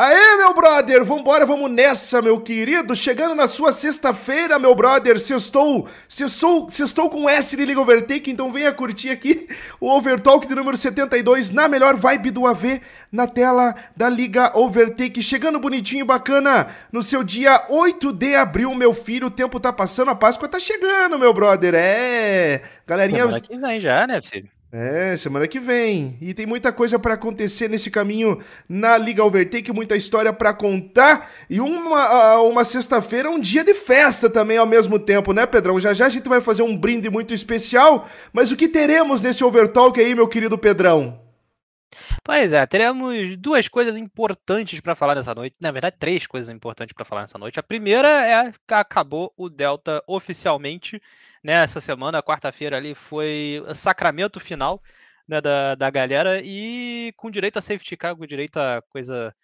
Aê, meu brother, vambora, vamos nessa, meu querido. Chegando na sua sexta-feira, meu brother, sextou, sextou, sextou com S de Liga Overtake, então venha curtir aqui o Overtalk de número 72 na melhor vibe do AV na tela da Liga Overtake. Chegando bonitinho, bacana, no seu dia 8 de abril, meu filho, o tempo tá passando, a Páscoa tá chegando, meu brother. É, galerinha... Semana que vem já, né, filho? É, semana que vem. E tem muita coisa para acontecer nesse caminho na Liga Overtake, muita história para contar. E uma, uma sexta-feira, um dia de festa também ao mesmo tempo, né, Pedrão? Já já a gente vai fazer um brinde muito especial. Mas o que teremos nesse Overtalk aí, meu querido Pedrão? Pois é, teremos duas coisas importantes para falar nessa noite. Na verdade, três coisas importantes para falar nessa noite. A primeira é que acabou o Delta oficialmente né, essa semana, quarta-feira ali, foi o sacramento final né, da, da galera e com direito a safety car, com direito a coisa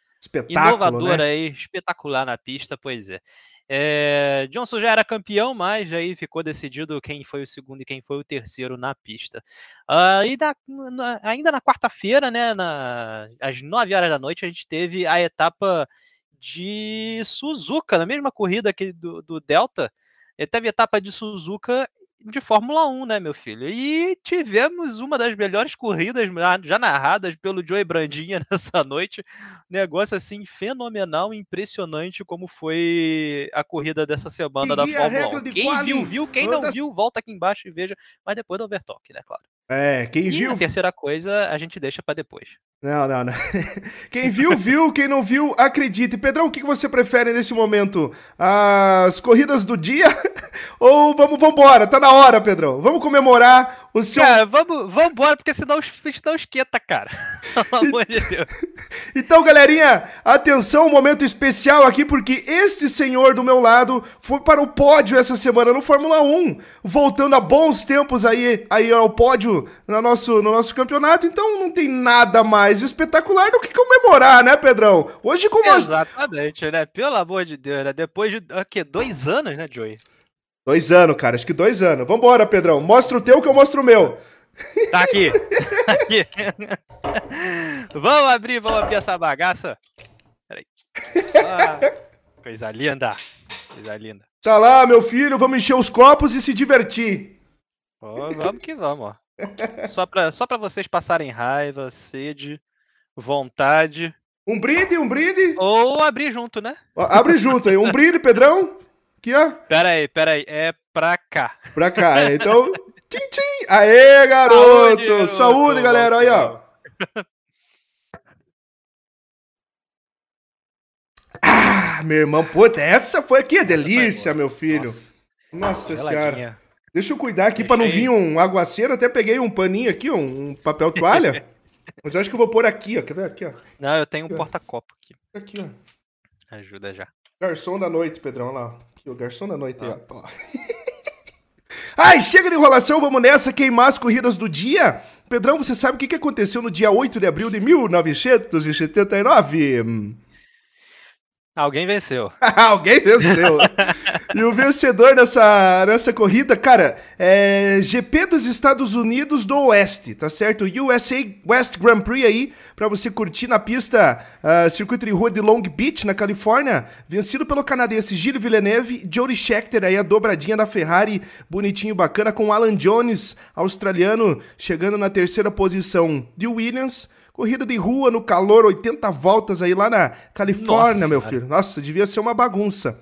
inovadora né? aí, espetacular na pista, pois é. é. Johnson já era campeão, mas aí ficou decidido quem foi o segundo e quem foi o terceiro na pista. Uh, e da, na, ainda na quarta-feira, né, na, às 9 horas da noite, a gente teve a etapa de Suzuka, na mesma corrida aqui do, do Delta, teve etapa de Suzuka de Fórmula 1, né, meu filho? E tivemos uma das melhores corridas já narradas pelo Joey Brandinha nessa noite. Negócio assim fenomenal, impressionante como foi a corrida dessa semana e da Fórmula 1. Quem viu, viu. Quem não viu, volta aqui embaixo e veja. Mas depois do overtalk, né, claro. É, quem e viu. A terceira coisa a gente deixa para depois. Não, não, não. Quem viu, viu. Quem não viu, acredite. Pedrão, o que você prefere nesse momento? As corridas do dia? Ou vamos embora? Tá na hora, Pedrão. Vamos comemorar o seu. Cara, vamos, vamos embora, porque senão, senão esquenta, cara. Pelo amor de Deus. Então, galerinha, atenção, um momento especial aqui, porque este senhor do meu lado foi para o pódio essa semana no Fórmula 1. Voltando a bons tempos aí, aí ao pódio no nosso, no nosso campeonato. Então, não tem nada mais espetacular do que comemorar, né, Pedrão? Hoje como Exatamente, né? Pelo amor de Deus, né? Depois de quê? dois anos, né, Joey? Dois anos, cara, acho que dois anos. Vambora, Pedrão. Mostra o teu que eu mostro o meu. Tá aqui. Tá aqui. vamos abrir, vamos abrir essa bagaça. Peraí. Ah, coisa linda. Coisa linda. Tá lá, meu filho, vamos encher os copos e se divertir. Oh, vamos que vamos, ó. Só pra, só pra vocês passarem raiva, sede, vontade. Um brinde, um brinde. Ou abrir junto, né? Abre junto aí. Um brinde, Pedrão. Aqui, ó. Pera aí, pera aí. É pra cá. Pra cá, é. Então. tchim, tchim. Aê, garoto! Saúde, Saúde galera. Aí, ó. Ah, meu irmão, puta, essa foi aqui, delícia, meu filho. Nossa, Nossa senhora. Deixa eu cuidar aqui para não vir um aguaceiro. Até peguei um paninho aqui, um papel toalha. Mas eu acho que eu vou pôr aqui, ó. Quer ver aqui, ó? Não, eu tenho um porta-copo aqui. Aqui, ó. Ajuda já. Garçom da noite, Pedrão, lá. Aqui, o garçom da noite ah. aí, ó. Ai, chega de enrolação, vamos nessa queimar as corridas do dia. Pedrão, você sabe o que aconteceu no dia 8 de abril de 1979? Alguém venceu. Alguém venceu. e o vencedor nessa, nessa corrida, cara, é GP dos Estados Unidos do Oeste, tá certo? USA West Grand Prix aí, pra você curtir na pista uh, circuito de rua de Long Beach, na Califórnia, vencido pelo canadense Gilles Villeneuve, Jody Scheckter aí, a dobradinha da Ferrari, bonitinho, bacana, com Alan Jones, australiano, chegando na terceira posição de Williams, Corrida de rua no calor, 80 voltas aí lá na Califórnia, Nossa, meu filho. Cara. Nossa, devia ser uma bagunça.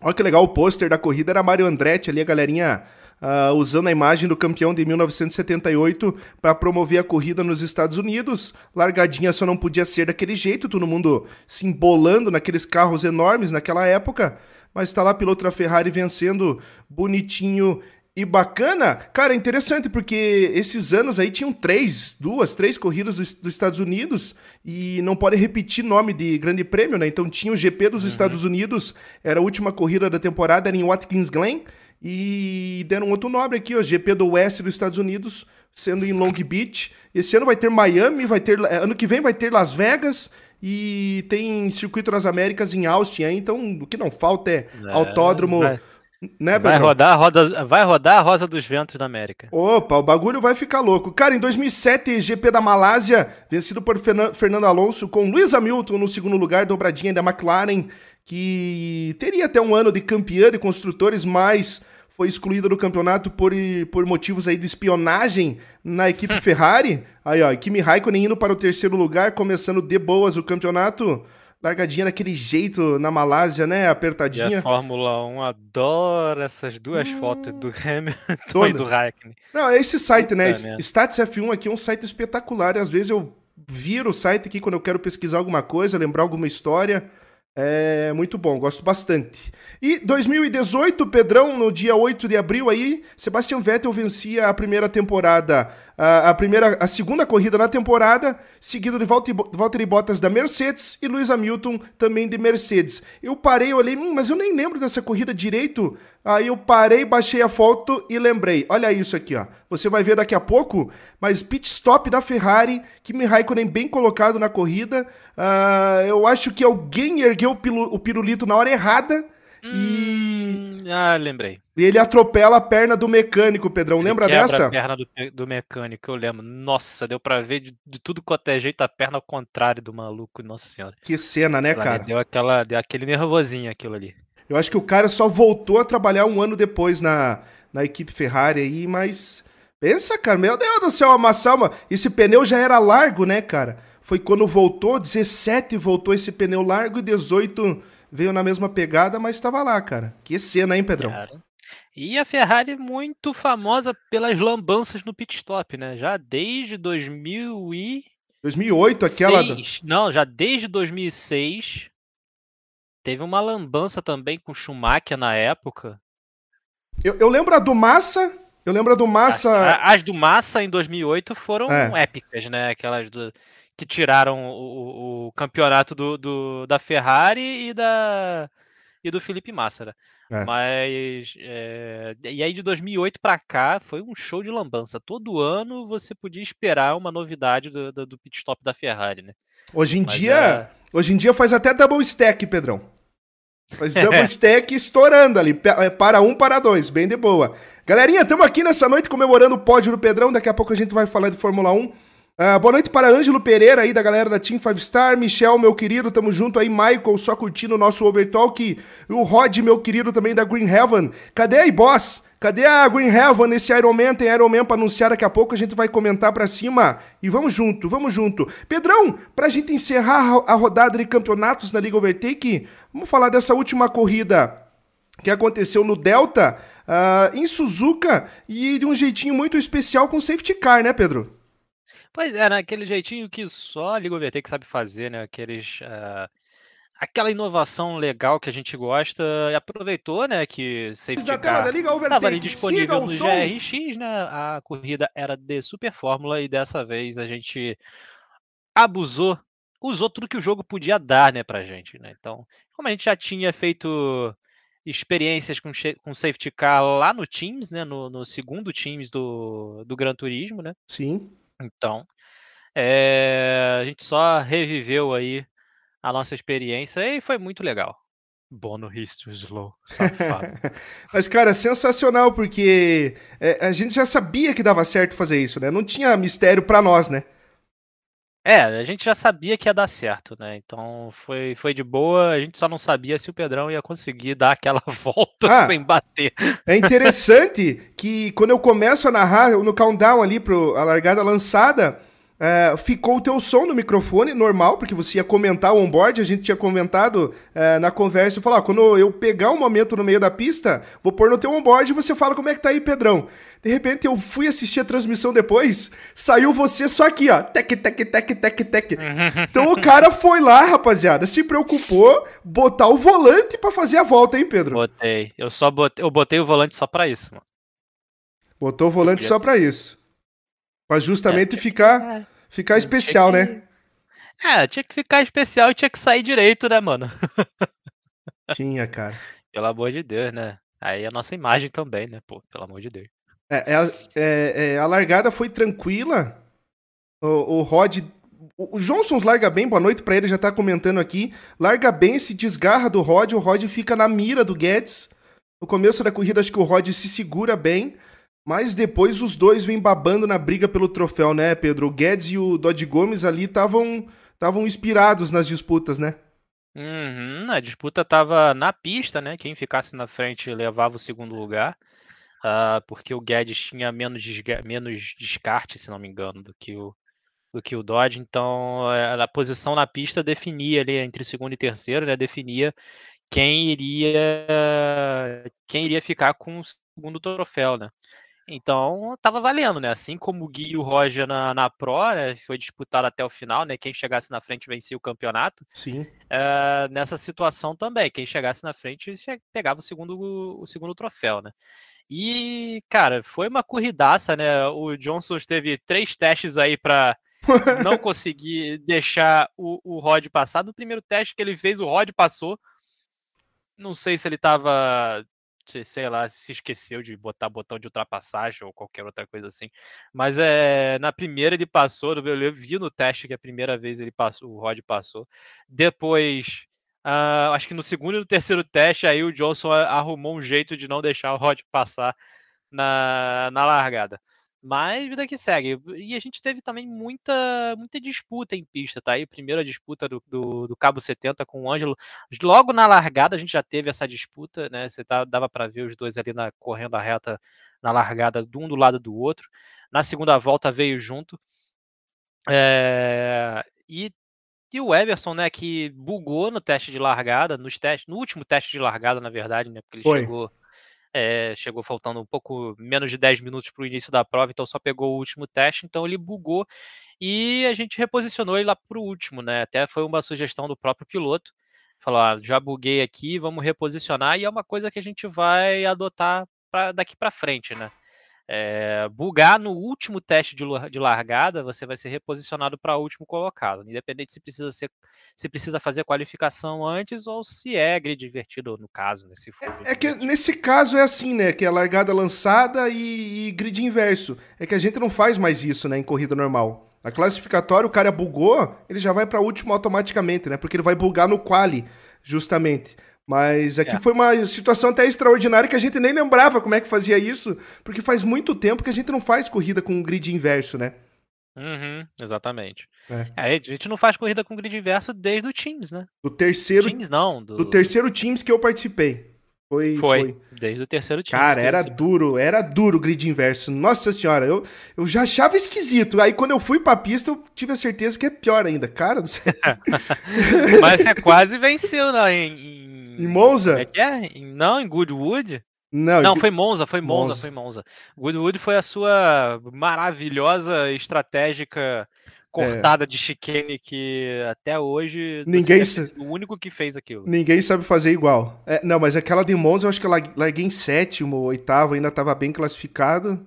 Olha que legal, o pôster da corrida era Mário Andretti ali, a galerinha uh, usando a imagem do campeão de 1978 para promover a corrida nos Estados Unidos. Largadinha só não podia ser daquele jeito, todo mundo se embolando naqueles carros enormes naquela época. Mas está lá piloto da Ferrari vencendo bonitinho e bacana, cara, interessante porque esses anos aí tinham três, duas, três corridas dos, dos, Estados Unidos e não pode repetir nome de grande prêmio, né? Então tinha o GP dos uhum. Estados Unidos, era a última corrida da temporada, era em Watkins Glen e deram outro nome aqui, o GP do Oeste dos Estados Unidos, sendo em Long Beach. Esse ano vai ter Miami, vai ter ano que vem vai ter Las Vegas e tem Circuito das Américas em Austin, aí, então o que não falta é, é autódromo. Né, vai rodar, roda, vai rodar a Rosa dos Ventos da América. Opa, o bagulho vai ficar louco. Cara, em 2007, GP da Malásia, vencido por Fernando Alonso, com Luiz Hamilton no segundo lugar, dobradinha da McLaren, que teria até um ano de campeã de construtores, mas foi excluída do campeonato por, por motivos aí de espionagem na equipe Ferrari. Aí, ó, Kimi Raikkonen indo para o terceiro lugar, começando de boas o campeonato largadinha daquele jeito na Malásia, né? Apertadinha. E a Fórmula 1 adora essas duas hum, fotos do Hamilton e do Raikkonen. Não, é esse site, né? É Stats F1 aqui é um site espetacular. E às vezes eu viro o site aqui quando eu quero pesquisar alguma coisa, lembrar alguma história. É muito bom, gosto bastante. E 2018, Pedrão, no dia 8 de abril aí, Sebastian Vettel vencia a primeira temporada, a, a primeira, a segunda corrida na temporada, seguido de Valtteri Bottas da Mercedes e Lewis Hamilton também de Mercedes. Eu parei, olhei, hum, mas eu nem lembro dessa corrida direito. Aí eu parei, baixei a foto e lembrei. Olha isso aqui, ó. Você vai ver daqui a pouco, mas pit stop da Ferrari, Kimi Raikkonen bem colocado na corrida. Uh, eu acho que alguém ergueu o, pirulito na hora errada Hum, e. Ah, lembrei. E ele atropela a perna do mecânico, Pedrão. Ele Lembra dessa? a perna do, do, mecânico, eu lembro. Nossa, deu pra ver de, de tudo quanto é jeito a perna ao contrário do maluco, nossa senhora. Que cena, né, cara? Deu, aquela, deu aquele nervosinho aquilo ali. Eu acho que o cara só voltou a trabalhar um ano depois na, na equipe Ferrari aí, mas. Pensa, cara, meu Deus do céu, amassar uma. Esse pneu já era largo, né, cara? Foi quando voltou, 17 voltou esse pneu largo e 18 veio na mesma pegada, mas estava lá, cara. Que cena, hein, Pedrão? Cara. E a Ferrari muito famosa pelas lambanças no pit stop, né? Já desde 2000 e 2008, aquela. Não, já desde 2006. Teve uma lambança também com Schumacher na época. Eu, eu lembro a do Massa. Eu lembro a do Massa. As, as do Massa em 2008 foram é. épicas, né? Aquelas do que tiraram o, o campeonato do, do, da Ferrari e da e do Felipe Massa, né? É. Mas é, e aí de 2008 para cá foi um show de lambança. Todo ano você podia esperar uma novidade do, do, do pit stop da Ferrari, né? Hoje em Mas dia, é... hoje em dia faz até double stack, Pedrão. Faz double stack estourando ali, é, para um, para dois, bem de boa. Galerinha, estamos aqui nessa noite comemorando o pódio do Pedrão. Daqui a pouco a gente vai falar de Fórmula 1. Uh, boa noite para Ângelo Pereira aí da galera da Team 5 Star, Michel, meu querido, tamo junto aí, Michael, só curtindo o nosso Overtalk, o Rod, meu querido, também da Green Heaven. Cadê aí, boss? Cadê a Green Heaven nesse Iron Man? Tem Iron Man pra anunciar daqui a pouco, a gente vai comentar pra cima. E vamos junto, vamos junto. Pedrão, pra gente encerrar a rodada de campeonatos na Liga Overtake, vamos falar dessa última corrida que aconteceu no Delta, uh, em Suzuka, e de um jeitinho muito especial com safety car, né, Pedro? Pois é, né? Aquele jeitinho que só a Liga OVT que sabe fazer, né? Aqueles. Uh, aquela inovação legal que a gente gosta e aproveitou, né? Que safety da car estava ali disponível no GRX, né? A corrida era de Super Fórmula e dessa vez a gente abusou, usou tudo que o jogo podia dar, né, pra gente, né? Então, como a gente já tinha feito experiências com, com safety car lá no Teams, né? No, no segundo Teams do, do Gran Turismo, né? Sim. Então, é, a gente só reviveu aí a nossa experiência e foi muito legal. Bono Risto Slow, Mas, cara, sensacional, porque é, a gente já sabia que dava certo fazer isso, né? Não tinha mistério para nós, né? É, a gente já sabia que ia dar certo, né? Então foi, foi de boa, a gente só não sabia se o Pedrão ia conseguir dar aquela volta ah, sem bater. É interessante que quando eu começo a narrar, no countdown ali para a largada lançada, é, ficou o teu som no microfone normal, porque você ia comentar o onboard, a gente tinha comentado é, na conversa, falar, ah, quando eu pegar um momento no meio da pista, vou pôr no teu onboard e você fala como é que tá aí, Pedrão. De repente eu fui assistir a transmissão depois, saiu você só aqui, ó, tec, tec, tec, tec, tec. Então o cara foi lá, rapaziada, se preocupou, botar o volante para fazer a volta, hein, Pedro? Botei, eu só botei, eu botei o volante só para isso, mano. Botou o volante só para isso. Pra justamente é, ficar... É Ficar especial, que... né? É, tinha que ficar especial e tinha que sair direito, né, mano? Tinha, cara. Pelo amor de Deus, né? Aí a nossa imagem também, né, pô? Pelo amor de Deus. É, é, é, é a largada foi tranquila. O, o Rod. O, o Johnsons larga bem, boa noite pra ele, já tá comentando aqui. Larga bem, se desgarra do Rod, o Rod fica na mira do Guedes. No começo da corrida, acho que o Rod se segura bem, mas depois os dois vêm babando na briga pelo troféu, né, Pedro? O Guedes e o Dodge Gomes ali estavam estavam inspirados nas disputas, né? Uhum, a disputa estava na pista, né? Quem ficasse na frente levava o segundo lugar, uh, porque o Guedes tinha menos, menos descarte, se não me engano, do que o, do que o Dodge. Então, a posição na pista definia ali entre segundo e terceiro, né? Definia quem iria quem iria ficar com o segundo troféu, né? Então tava valendo, né? Assim como o Gui e o Roger na, na Pro, né? Foi disputado até o final, né? Quem chegasse na frente vencia o campeonato. Sim. Uh, nessa situação também, quem chegasse na frente pegava o segundo, o segundo troféu, né? E, cara, foi uma corridaça, né? O Johnson teve três testes aí para não conseguir deixar o, o Rod passar. No primeiro teste que ele fez, o Rod passou. Não sei se ele estava sei lá, se esqueceu de botar botão de ultrapassagem ou qualquer outra coisa assim. Mas é, na primeira ele passou, eu vi no teste que a primeira vez ele passou, o Rod passou. Depois, uh, acho que no segundo e no terceiro teste, aí o Johnson arrumou um jeito de não deixar o Rod passar na, na largada. Mas vida que segue. E a gente teve também muita, muita disputa em pista, tá? Aí, primeira disputa do, do, do, Cabo 70 com o Ângelo. Logo na largada a gente já teve essa disputa, né? Você tá, dava para ver os dois ali na, correndo a reta na largada, de um do lado do outro. Na segunda volta veio junto. É, e, e o Everson, né, que bugou no teste de largada, nos testes, no último teste de largada, na verdade, né? Porque ele Foi. chegou é, chegou faltando um pouco menos de 10 minutos para o início da prova, então só pegou o último teste, então ele bugou e a gente reposicionou ele lá para o último, né? Até foi uma sugestão do próprio piloto. Falou, ah, já buguei aqui, vamos reposicionar, e é uma coisa que a gente vai adotar pra, daqui para frente, né? É, bugar no último teste de, de largada, você vai ser reposicionado para o último colocado, independente se precisa ser, se precisa fazer qualificação antes ou se é grid invertido no caso, nesse é, é que nesse caso é assim, né, que é largada lançada e, e, grid inverso. É que a gente não faz mais isso, né, em corrida normal. A classificatória, o cara bugou, ele já vai para o último automaticamente, né? Porque ele vai bugar no quali, justamente. Mas aqui é. foi uma situação até extraordinária que a gente nem lembrava como é que fazia isso, porque faz muito tempo que a gente não faz corrida com grid inverso, né? Uhum, exatamente. É. É, a gente não faz corrida com grid inverso desde o Teams, né? Do terceiro. Teams não. Do, do terceiro Teams que eu participei. Foi, foi, foi. Desde o terceiro Teams. Cara, era duro, era duro o grid inverso. Nossa senhora, eu, eu já achava esquisito. Aí quando eu fui pra pista, eu tive a certeza que é pior ainda. Cara do céu. Mas você quase venceu né, em, em Monza? É que é? Não, em Goodwood? Não, não foi Monza, foi Monza, Monza, foi Monza. Goodwood foi a sua maravilhosa estratégica cortada é. de chicane que até hoje ninguém o único que fez aquilo. Ninguém sabe fazer igual. É, não, mas aquela de Monza eu acho que eu larguei em sétimo, oitavo, ainda estava bem classificado.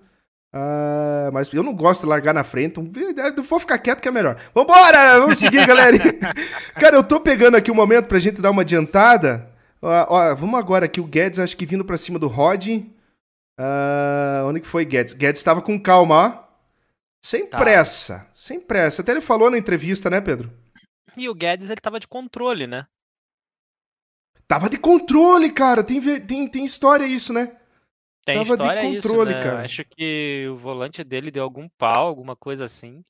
Uh, mas eu não gosto de largar na frente. Então, vou ficar quieto que é melhor. Vambora! Vamos seguir, galera. Cara, eu tô pegando aqui um momento pra gente dar uma adiantada. Uh, ó, vamos agora aqui. O Guedes, acho que vindo pra cima do Rod. Uh, onde que foi Guedes? Guedes tava com calma, ó. Sem tá. pressa. Sem pressa. Até ele falou na entrevista, né, Pedro? E o Guedes, ele tava de controle, né? Tava de controle, cara. Tem, tem, tem história isso, né? Tem Tava história de controle, isso, né? cara. Acho que o volante dele deu algum pau, alguma coisa assim.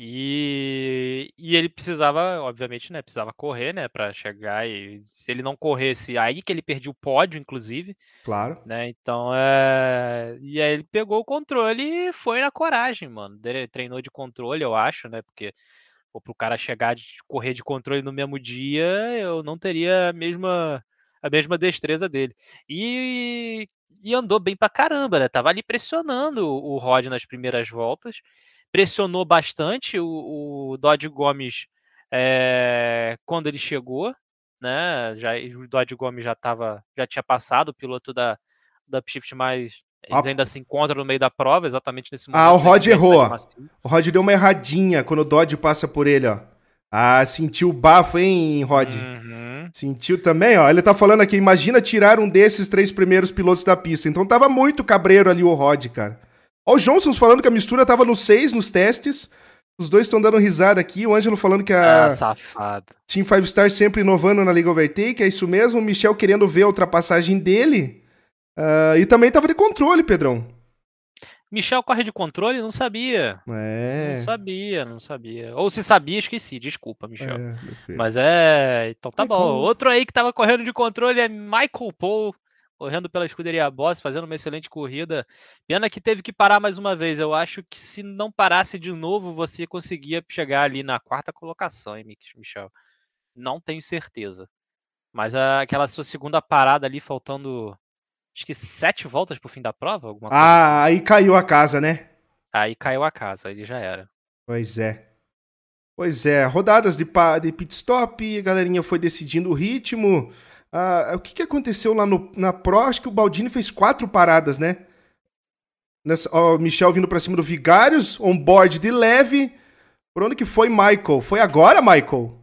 E, e ele precisava, obviamente, né? Precisava correr, né? Para chegar e se ele não corresse, aí que ele perdia o pódio, inclusive. Claro. Né? Então, é... e aí ele pegou o controle e foi na coragem, mano. Ele treinou de controle, eu acho, né? Porque para o cara chegar de correr de controle no mesmo dia, eu não teria a mesma a mesma destreza dele. E e andou bem pra caramba, né? Tava ali pressionando o Rod nas primeiras voltas, pressionou bastante o, o Dodge Gomes é, quando ele chegou, né? Já, o Dodge Gomes já tava, já tinha passado o piloto da, da Shift mais. Eles ah. ainda se encontram no meio da prova, exatamente nesse momento. Ah, o Rod errou. O Rod deu uma erradinha quando o Dodge passa por ele, ó. Ah, sentiu o bafo, hein, Rod? Uhum. Sentiu também, ó. Ele tá falando aqui, imagina tirar um desses três primeiros pilotos da pista. Então tava muito cabreiro ali o Rod, cara. Ó, o Johnson falando que a mistura tava no 6 nos testes. Os dois estão dando risada aqui. O Ângelo falando que a Ah, safado. Team Five Star sempre inovando na Liga Overtake, é isso mesmo. O Michel querendo ver a ultrapassagem dele. Ah, e também tava de controle, Pedrão. Michel corre de controle? Não sabia. É. Não sabia, não sabia. Ou se sabia, esqueci. Desculpa, Michel. É. Mas é. Então tá Michael. bom. Outro aí que tava correndo de controle é Michael Paul, correndo pela escuderia Boss, fazendo uma excelente corrida. Pena que teve que parar mais uma vez. Eu acho que se não parasse de novo, você conseguia chegar ali na quarta colocação, hein, Mich- Michel? Não tenho certeza. Mas aquela sua segunda parada ali, faltando acho que sete voltas pro fim da prova, alguma coisa assim. Ah, aí caiu a casa, né? Aí caiu a casa, aí já era. Pois é. Pois é, rodadas de, de pit stop, a galerinha foi decidindo o ritmo. Ah, o que, que aconteceu lá no, na Pro? Acho que o Baldini fez quatro paradas, né? Nessa, ó, o Michel vindo pra cima do Vigários, on-board de leve. Por onde que foi Michael? Foi agora, Michael?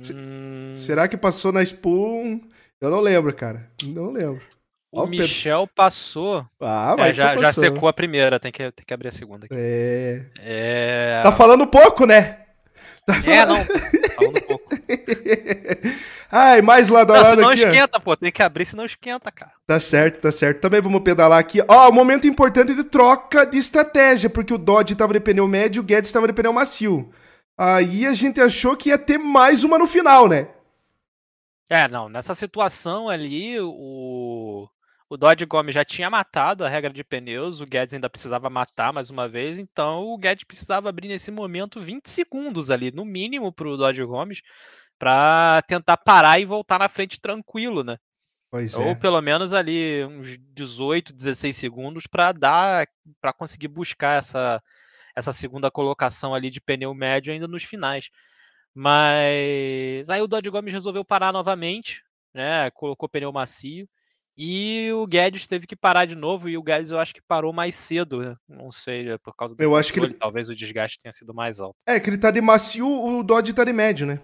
Se- Hum, Será que passou na Spoon? Eu não lembro, cara. Não lembro. o Pedro. Michel passou. Ah, É, Michael já, já secou a primeira, tem que, tem que abrir a segunda aqui. É... É, Tá falando pouco, né? Tá é não. Falando um pouco. Ai, mais lado a Não, aqui. ó. esquenta, pô. Tem que abrir, senão esquenta, cara. Tá certo, tá certo. Também vamos pedalar aqui. Ó, um momento importante de troca de estratégia, porque o Dodge tava de pneu médio e o Guedes tava de pneu macio. Aí a gente achou que ia ter mais uma no final, né? É, não. Nessa situação ali, o, o Dodge Gomes já tinha matado a regra de pneus. O Guedes ainda precisava matar mais uma vez. Então o Guedes precisava abrir nesse momento 20 segundos ali, no mínimo, pro Dodge Gomes, pra tentar parar e voltar na frente tranquilo, né? Pois Ou é. pelo menos ali uns 18, 16 segundos para dar, para conseguir buscar essa, essa segunda colocação ali de pneu médio ainda nos finais. Mas aí o Dodge Gomes resolveu parar novamente, né? Colocou pneu macio. E o Guedes teve que parar de novo, e o Guedes eu acho que parou mais cedo, né? não sei, é por causa do Eu acho que ele- controle, talvez o desgaste tenha sido mais alto. É, que ele tá de macio, o Dodge tá de médio, né?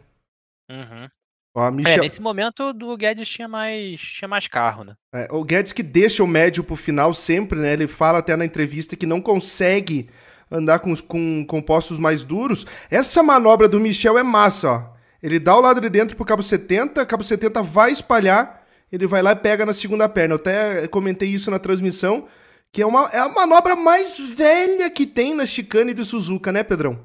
Uhum. Ó, É, Michel... nesse momento do Guedes tinha mais, tinha mais carro, né? É, o Guedes que deixa o médio pro final sempre, né? Ele fala até na entrevista que não consegue andar com com compostos mais duros. Essa manobra do Michel é massa, ó. Ele dá o lado de dentro pro cabo 70, cabo 70 vai espalhar, ele vai lá e pega na segunda perna. Eu até comentei isso na transmissão, que é, uma, é a manobra mais velha que tem na chicane de Suzuka, né, Pedrão?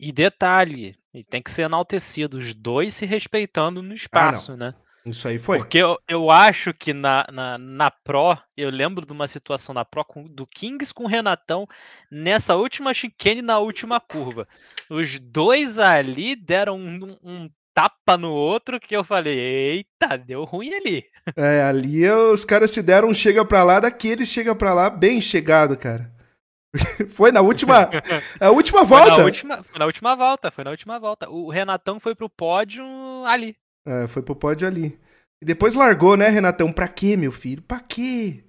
E detalhe, e tem que ser enaltecido, os dois se respeitando no espaço, né? Isso aí foi. Porque eu, eu acho que na, na, na Pro, eu lembro de uma situação na Pro com- do Kings com o Renatão nessa última chicane na última curva. Os dois ali deram um, um tapa no outro que eu falei, eita, deu ruim ali. É, ali os caras se deram um chega pra lá, daquele chega pra lá bem chegado, cara. Foi na última, a última Foi volta. na, última, foi na última volta, foi na última volta. O Renatão foi pro pódio ali. É, foi pro pódio ali. E depois largou, né, Renatão? Pra quê, meu filho? Pra quê?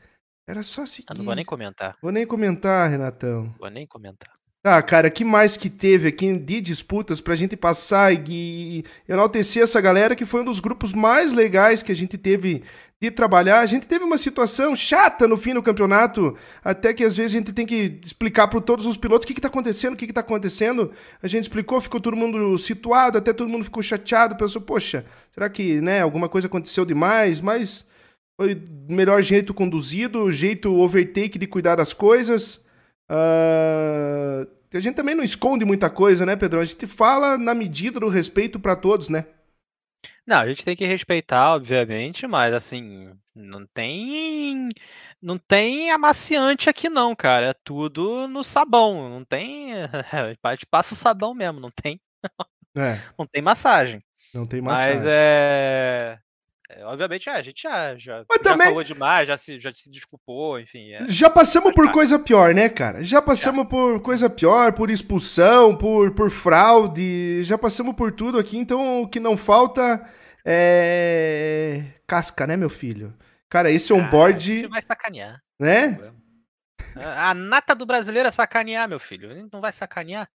Era só seguir. Eu não vou nem comentar, Vou nem comentar, Renatão. vou nem comentar. Tá, cara, que mais que teve aqui de disputas pra gente passar e, e enaltecer essa galera que foi um dos grupos mais legais que a gente teve de trabalhar. A gente teve uma situação chata no fim do campeonato, até que às vezes a gente tem que explicar para todos os pilotos o que, que tá acontecendo, o que, que tá acontecendo. A gente explicou, ficou todo mundo situado, até todo mundo ficou chateado, pensou, poxa, será que né, alguma coisa aconteceu demais? Mas foi o melhor jeito conduzido, o jeito overtake de cuidar das coisas. Ah, a gente também não esconde muita coisa, né, Pedrão? A gente fala na medida do respeito para todos, né? Não, a gente tem que respeitar, obviamente, mas assim, não tem não tem amaciante aqui não, cara. É tudo no sabão, não tem, a gente passa o sabão mesmo, não tem, É, não tem massagem. não tem Mas massagem. é, é, obviamente, é, a gente já, já, já também- falou demais, já se, já se desculpou, enfim. é. Já passamos por coisa pior, né, cara? Já passamos por coisa pior, por expulsão, por, por fraude, já passamos por tudo aqui, então o que não falta é casca, né, meu filho? Cara, esse Ah, a gente onboard, vai sacanear. né? A nata do brasileiro é sacanear, meu filho. Não vai sacanear.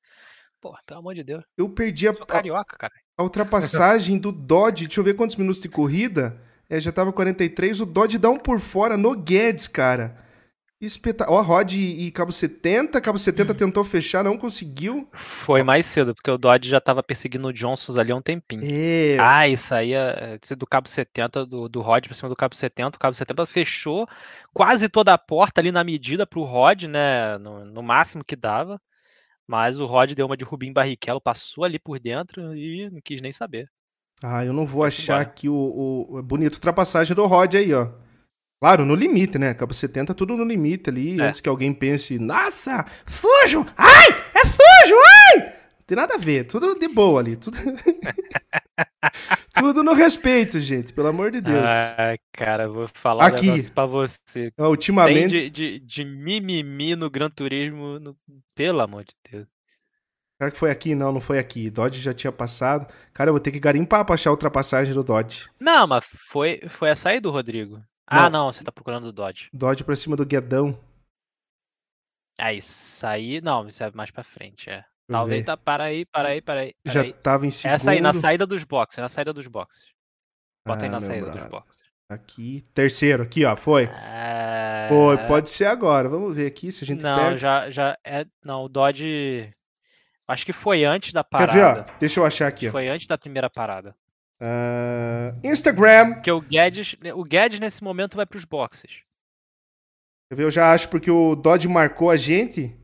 Pô, pelo amor de Deus. Eu perdi a, Eu sou carioca, cara. A ultrapassagem do Dodge, deixa eu ver quantos minutos de corrida. É, já tava 43, o Dodge dá um por fora no Guedes, cara. Espeta... Ó, Rod e cabo 70. Cabo 70 tentou fechar, não conseguiu. Foi mais cedo, porque o Dodge já tava perseguindo o Johnsons ali há um tempinho. É. Ah, isso aí é é do cabo 70, do, do Rod pra cima do cabo 70. O cabo 70 fechou quase toda a porta ali na medida pro Rod, né? No, no máximo que dava. Mas o Rod deu uma de Rubim Barrichello, passou ali por dentro e não quis nem saber. Ah, eu não vou achar embora. aqui o, o, bonito ultrapassagem do Rod aí, ó. Claro, no limite, né? Cabo 70, tudo no limite ali, É. antes que alguém pense, nossa, sujo! Ai, é sujo, ai! Tem nada a ver, tudo de boa ali, tudo... tudo no respeito, gente, pelo amor de Deus. Ah, cara, eu vou falar Aqui. um negócio pra você. Tem ultimamente, de, de, de mimimi no Gran Turismo, no- pelo amor de Deus. será que foi aqui? Não, não foi aqui. Dodge já tinha passado. Cara, eu vou ter que garimpar pra achar a ultrapassagem do Dodge. Não, mas foi, foi a saída do Rodrigo. Ah, não, você tá procurando o Dodge. Dodge pra cima do Guedão. Aí, sair. Não, isso é mais pra frente, é. Eu Talvez tá. Para aí, para aí, para aí. para Já aí. tava em segundo. Essa aí, na saída dos boxes, na saída dos boxes. Bota aí Ah, na meu saída dos brother. boxes. Aqui, terceiro, aqui, ó, foi. É... Foi, pode ser agora. Vamos ver aqui se a gente Não, pega. já, já é. Não, o Dodge. Acho que foi antes da Quer parada. ver, ó? Deixa eu achar aqui, ó. Foi antes da primeira parada. Ah, Instagram. Porque o Guedes, o Guedes nesse momento vai pros boxes. Quer ver? Eu já acho porque o Dodge marcou a gente.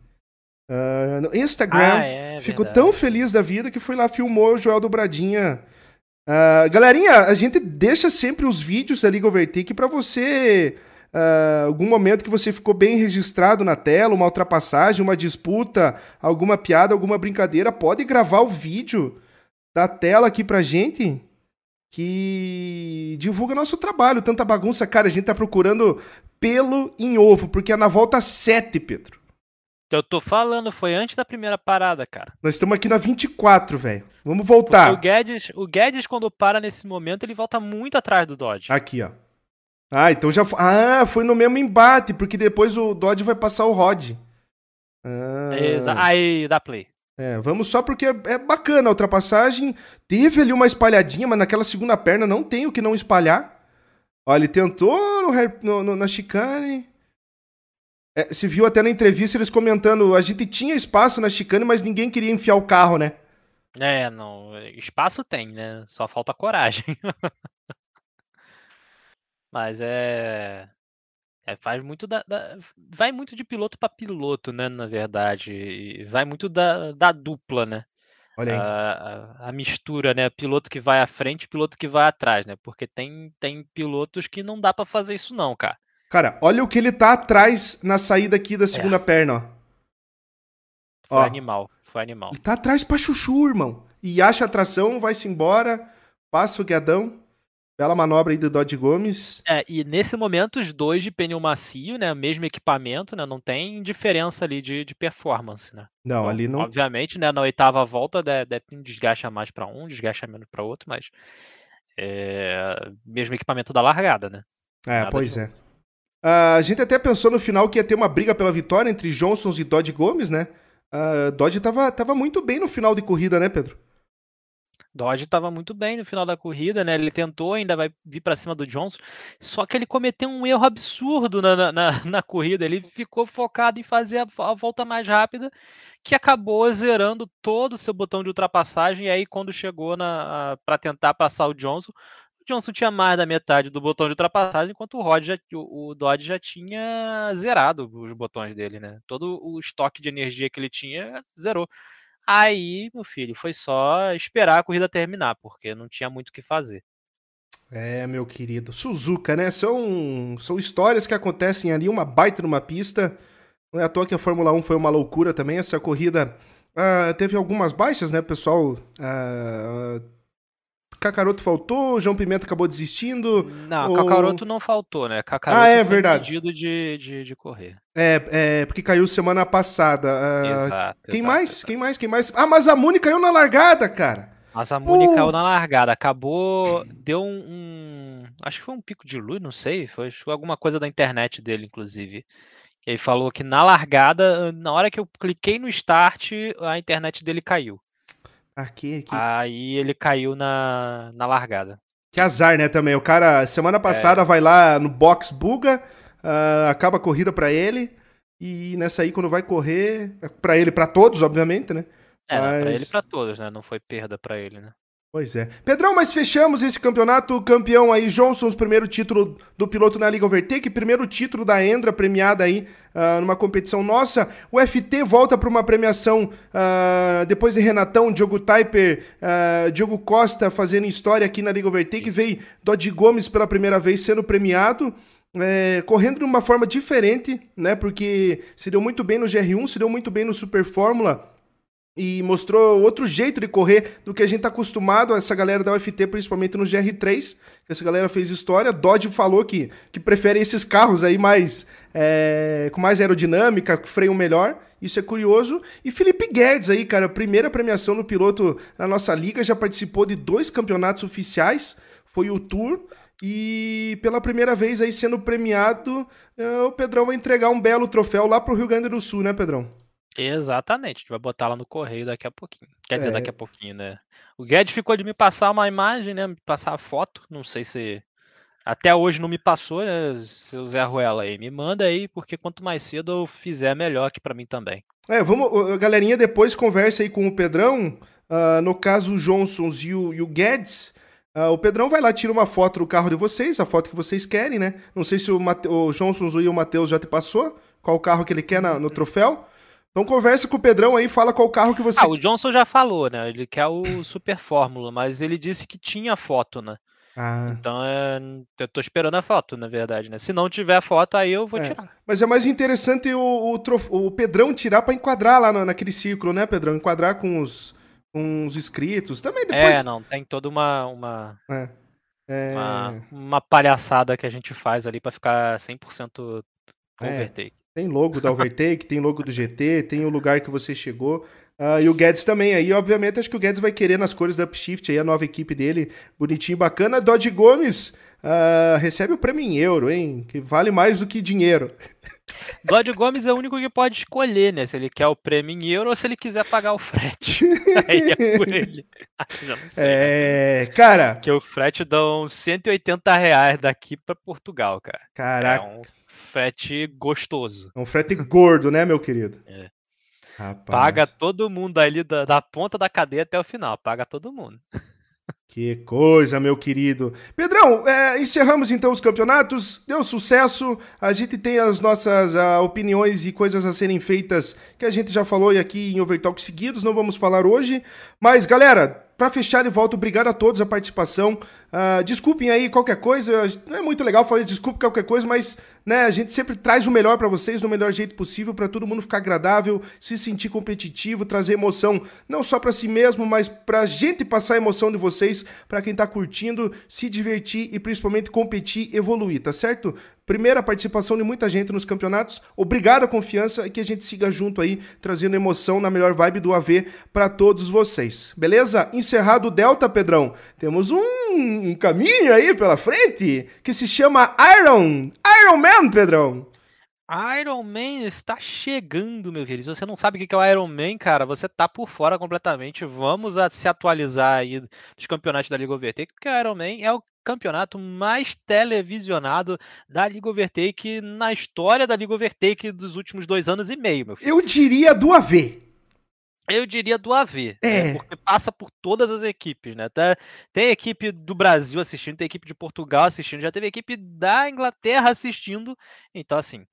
Ah, no Instagram. Ah, é. Ficou verdade. tão feliz da vida que foi lá, filmou o Joel Dobradinha. Ah, galerinha, a gente deixa sempre os vídeos da Liga Overtake pra você. ah, algum momento que você ficou bem registrado na tela, uma ultrapassagem, uma disputa, alguma piada, alguma brincadeira, pode gravar o vídeo da tela aqui pra gente que divulga nosso trabalho. Tanta bagunça, cara, a gente tá procurando pelo em ovo, porque é na volta 7, Pedro. Eu tô falando, foi antes da primeira parada, cara. Nós estamos aqui na 24, velho. Vamos Porque voltar. o Guedes, o Guedes, quando para nesse momento, ele volta muito atrás do Dodge. Aqui, ó. Ah, então já foi. Ah, foi no mesmo embate, porque depois o Dodge vai passar o Rod. Ah, Exa- Aí, dá play. é, vamos só porque é, é bacana a ultrapassagem. Teve ali uma espalhadinha, mas naquela segunda perna não tem o que não espalhar. Ó, ele tentou no, no- no- na chicane. É, se viu até na entrevista eles comentando: a gente tinha espaço na chicane, mas ninguém queria enfiar o carro, né? É, não. Espaço tem, né? Só falta coragem. Mas é. é, faz muito da, da- Vai muito de piloto pra piloto, né? Na verdade. E vai muito da, da dupla, né? Olha aí. A, a- a mistura, né? Piloto que vai à frente piloto que vai atrás, né? Porque tem, tem pilotos que não dá pra fazer isso, não, cara. Cara, olha o que ele tá atrás na saída aqui da segunda perna, ó. Foi Ó. animal. Foi animal. Ele tá atrás pra chuchu, irmão. E acha a tração, vai-se embora, passa o guiadão. Bela manobra aí do Dodge Gomes. É, e nesse momento os dois de pneu macio, né? Mesmo equipamento, né? Não tem diferença ali de, de performance, né? Não, Bom, ali não. Obviamente, né? Na oitava volta deve, deve ter um desgaste a mais para um, desgaste a menos para outro, mas é, mesmo equipamento da largada, né? É, nada pois de é. Ah, a gente até pensou no final que ia ter uma briga pela vitória entre Johnsons e Dodge Gomes, né? Ah, Dodge tava, tava muito bem no final de corrida, né, Pedro? Dodge estava muito bem no final da corrida, né? Ele tentou, ainda vai vir para cima do Johnson, só que ele cometeu um erro absurdo na, na, na- corrida. Ele ficou focado em fazer a, a volta mais rápida, que acabou zerando todo o seu botão de ultrapassagem. E aí, quando chegou para tentar passar o Johnson, Johnson tinha mais da metade do botão de ultrapassagem, enquanto o, Rod já, o, Dodge já tinha zerado os botões dele, né? Todo o estoque de energia que ele tinha zerou. Aí, meu filho, foi só esperar a corrida terminar, porque não tinha muito o que fazer. É, meu querido. Suzuka, né? São, são histórias que acontecem ali, uma baita numa pista. Não é à toa que a Fórmula 1 foi uma loucura também. Essa corrida ah, teve algumas baixas, né, pessoal? Ah, Cacaroto faltou, João Pimenta acabou desistindo. Não, O- Cacaroto não faltou, né? Cacaroto Ah, é foi verdade. impedido de, de, de correr. É, é, porque caiu semana passada. Ah, exato. quem exato, mais? exato. Quem mais? Quem mais? Ah, mas a Muni caiu na largada, cara. Mas a Muni caiu na largada, acabou, deu um, um- acho que foi um pico de luz, não sei, foi alguma coisa da internet dele, inclusive. Ele falou que na largada, na hora que eu cliquei no start, a internet dele caiu. Aqui, aqui. Aí ele caiu na, na largada. Que azar, né, também. O cara, É. semana passada, vai lá no box buga, uh, acaba a corrida para ele. E nessa aí, quando vai correr, para ele, para todos, obviamente, né? É, Mas... pra ele e pra todos, né? Não foi perda para ele, né? Pois é. Pedrão, mas fechamos esse campeonato. Campeão aí, Johnson's primeiro título do piloto na Liga Overtake, primeiro título da Endra premiada aí uh, numa competição nossa. O FT volta para uma premiação uh, depois de Renatão, Diogo Typer, uh, Diogo Costa fazendo história aqui na Liga Overtake. Veio Dodge Gomes pela primeira vez sendo premiado. É, correndo de uma forma diferente, né? Porque se deu muito bem no GR1, se deu muito bem no Super Fórmula e mostrou outro jeito de correr do que a gente tá acostumado, essa galera da UFT, principalmente no GR3, que essa galera fez história. Dodge falou que, que prefere esses carros aí mais é, com mais aerodinâmica, freio melhor. Isso é curioso. E Felipe Guedes aí, cara, primeira premiação no piloto na nossa liga, já participou de dois campeonatos oficiais, foi o Tour. E pela primeira vez aí sendo premiado, é, o Pedrão vai entregar um belo troféu lá pro Rio Grande do Sul, né, Pedrão? Exatamente, a gente vai botar lá no correio daqui a pouquinho. Quer dizer, daqui a é. pouquinho, né? O Guedes ficou de me passar uma imagem, né? Me passar a foto. Não sei se. Até hoje não me passou, né? Seu Zé Ruela aí. Me manda aí, porque quanto mais cedo eu fizer, melhor aqui para mim também. É, vamos. Galerinha, depois conversa aí com o Pedrão. Uh, no caso, o Johnsons e o, e o Guedes. Uh, o Pedrão vai lá, tira uma foto do carro de vocês, a foto que vocês querem, né? Não sei se o, Mate... o Johnsons e o Matheus já te passou. Qual o carro que ele quer na, no troféu. Então conversa com o Pedrão aí, fala qual carro que você. Ah, o Johnson já falou, né? Ele quer o Super Fórmula, mas ele disse que tinha foto, né? Ah. Então é, eu tô esperando a foto, na verdade, né? Se não tiver foto, aí eu vou é. tirar. Mas é mais interessante o, o, trof... o Pedrão tirar para enquadrar lá naquele círculo, né, Pedrão? Enquadrar com os, com os inscritos. Também depois. É, não, tem toda uma. uma... É. É... Uma, uma palhaçada que a gente faz ali para ficar 100% overtake. Tem logo da Overtake, tem logo do GT, tem o lugar que você chegou. Uh, e o Guedes também. Aí, obviamente, acho que o Guedes vai querer nas cores da Upshift, aí a nova equipe dele, bonitinho, bacana. Dodge Gomes uh, recebe o prêmio em euro, hein? Que vale mais do que dinheiro. Dodge Gomes é o único que pode escolher, né? Se ele quer o prêmio em euro ou se ele quiser pagar o frete. aí é por ele. Sei, é, né? cara. Que o frete dá uns 180 reais daqui para Portugal, cara. Caraca. É um frete gostoso. É um frete gordo, né, meu querido? É. Rapaz. Paga todo mundo ali da, da ponta da cadeia até o final. Paga todo mundo. Que coisa, meu querido. Pedrão, é, encerramos então os campeonatos. Deu sucesso. A gente tem as nossas uh, opiniões e coisas a serem feitas que a gente já falou aqui em Overtalk seguidos. Não vamos falar hoje. Mas, galera, para fechar e volta, obrigado a todos a participação. Uh, desculpem aí qualquer coisa, não é muito legal falar desculpe qualquer coisa, mas né, a gente sempre traz o melhor para vocês do melhor jeito possível para todo mundo ficar agradável, se sentir competitivo, trazer emoção não só para si mesmo, mas para a gente passar a emoção de vocês, para quem tá curtindo, se divertir e principalmente competir, evoluir, tá certo? Primeira participação de muita gente nos campeonatos. Obrigado a confiança e que a gente siga junto aí, trazendo emoção na melhor vibe do AV para todos vocês. Beleza? Encerrado o Delta, Pedrão. Temos um, um caminho aí pela frente que se chama Iron. Iron Man, Pedrão. Iron Man está chegando, meu querido. Se você não sabe o que é o Iron Man, cara, você tá por fora completamente. Vamos a se atualizar aí dos campeonatos da Liga Overtake, porque o Iron Man é o campeonato mais televisionado da Liga Overtake na história da Liga Overtake dos últimos dois anos e meio, meu filho. Eu diria do AV. Eu diria do AV, né, é. Né? porque passa por todas as equipes, né? Tem equipe do Brasil assistindo, tem equipe de Portugal assistindo, já teve equipe da Inglaterra assistindo. Então, assim,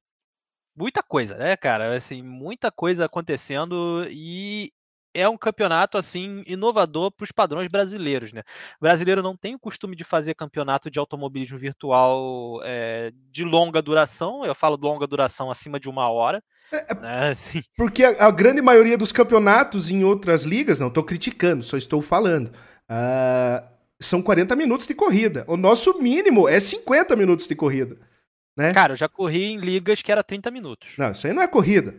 muita coisa, né, cara? Assim, muita coisa acontecendo e é um campeonato assim inovador para os padrões brasileiros, né? O brasileiro não tem o costume de fazer campeonato de automobilismo virtual é, de longa duração. Eu falo de longa duração acima de uma hora. É, é né? assim. Porque a, a, grande maioria dos campeonatos em outras ligas, não estou criticando, só estou falando. Uh, são 40 minutos de corrida. O nosso mínimo é 50 minutos de corrida. Né? Cara, eu já corri em ligas que era 30 minutos. Não, isso aí não é corrida.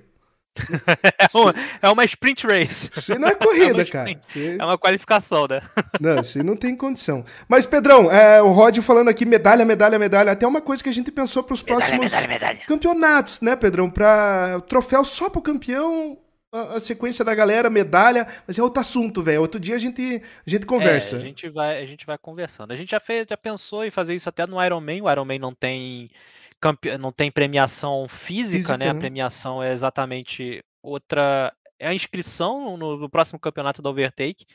é, uma, é uma sprint race. Isso não é corrida, é cara. É uma qualificação, né? Não, isso não tem condição. Mas, Pedrão, é, o Rod falando aqui, medalha, medalha, medalha. Até uma coisa que a gente pensou para os próximos medalha, medalha. campeonatos, né, Pedrão? Para troféu só pro campeão, a, a, sequência da galera, medalha, mas é outro assunto, velho. Outro dia a gente, a gente conversa. É, a, gente vai, a gente vai conversando. A gente já, fez, já pensou em fazer isso até no Iron Man. O Iron Man não tem campe... não tem premiação física, física né? A né? premiação é exatamente outra. É a inscrição no, no próximo campeonato da Overtake,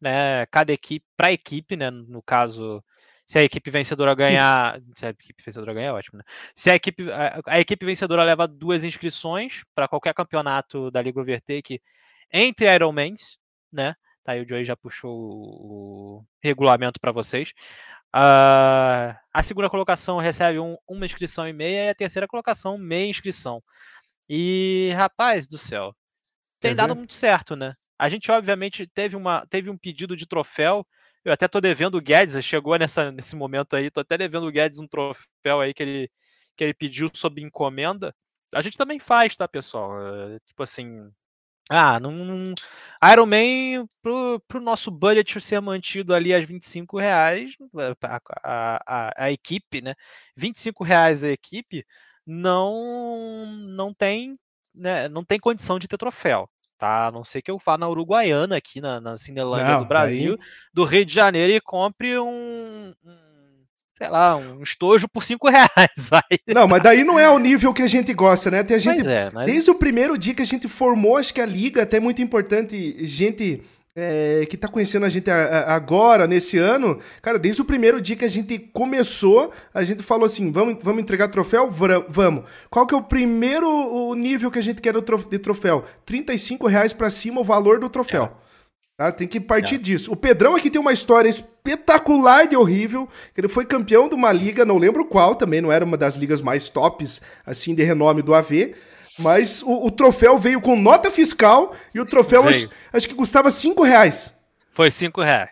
né? Cada equipe, para a equipe, né? No caso, se a equipe vencedora ganhar. Se a equipe vencedora ganhar, é ótimo, né? Se a equipe, a, a equipe vencedora leva duas inscrições para qualquer campeonato da Liga Overtake entre Ironmans, né? Tá aí o Joey já puxou o regulamento para vocês. Uh, a segunda colocação recebe um, uma inscrição e meia e a terceira colocação meia inscrição. E, rapaz do céu, tem Quer dado ver? muito certo, né? A gente, obviamente, teve, uma, teve um pedido de troféu. Eu até tô devendo o Guedes, chegou nessa, nesse momento aí, tô até devendo o Guedes um troféu aí que ele, que ele pediu sob encomenda. A gente também faz, tá, pessoal? É, tipo assim, ah, não. Iron Man, pro, pro nosso budget ser mantido ali às 25 reais, a, a, a, a equipe, né? 25 reais a equipe não não tem, né, não tem condição de ter troféu. Tá? A não ser que eu vá na Uruguaiana, aqui na, na Cinelândia não, do Brasil, aí... do Rio de Janeiro, e compre um, um sei lá, um estojo por cinco reais. Aí... Não, mas daí não é o nível que a gente gosta, né? Tem a gente, é, mas... Desde o primeiro dia que a gente formou, acho que a liga, até muito importante, gente é, que tá conhecendo a gente agora, nesse ano, cara, desde o primeiro dia que a gente começou, a gente falou assim, vamos, vamos entregar troféu? Vamos. Qual que é o primeiro nível que a gente quer de troféu? 35 reais pra cima o valor do troféu. É. Tá? Tem que partir é. disso. O Pedrão aqui tem uma história espetacular de horrível. Ele foi campeão de uma liga, não lembro qual também, não era uma das ligas mais tops, assim, de renome do AV. Mas o, o troféu veio com nota fiscal e o troféu acho, acho, que custava 5 reais. Foi 5 reais.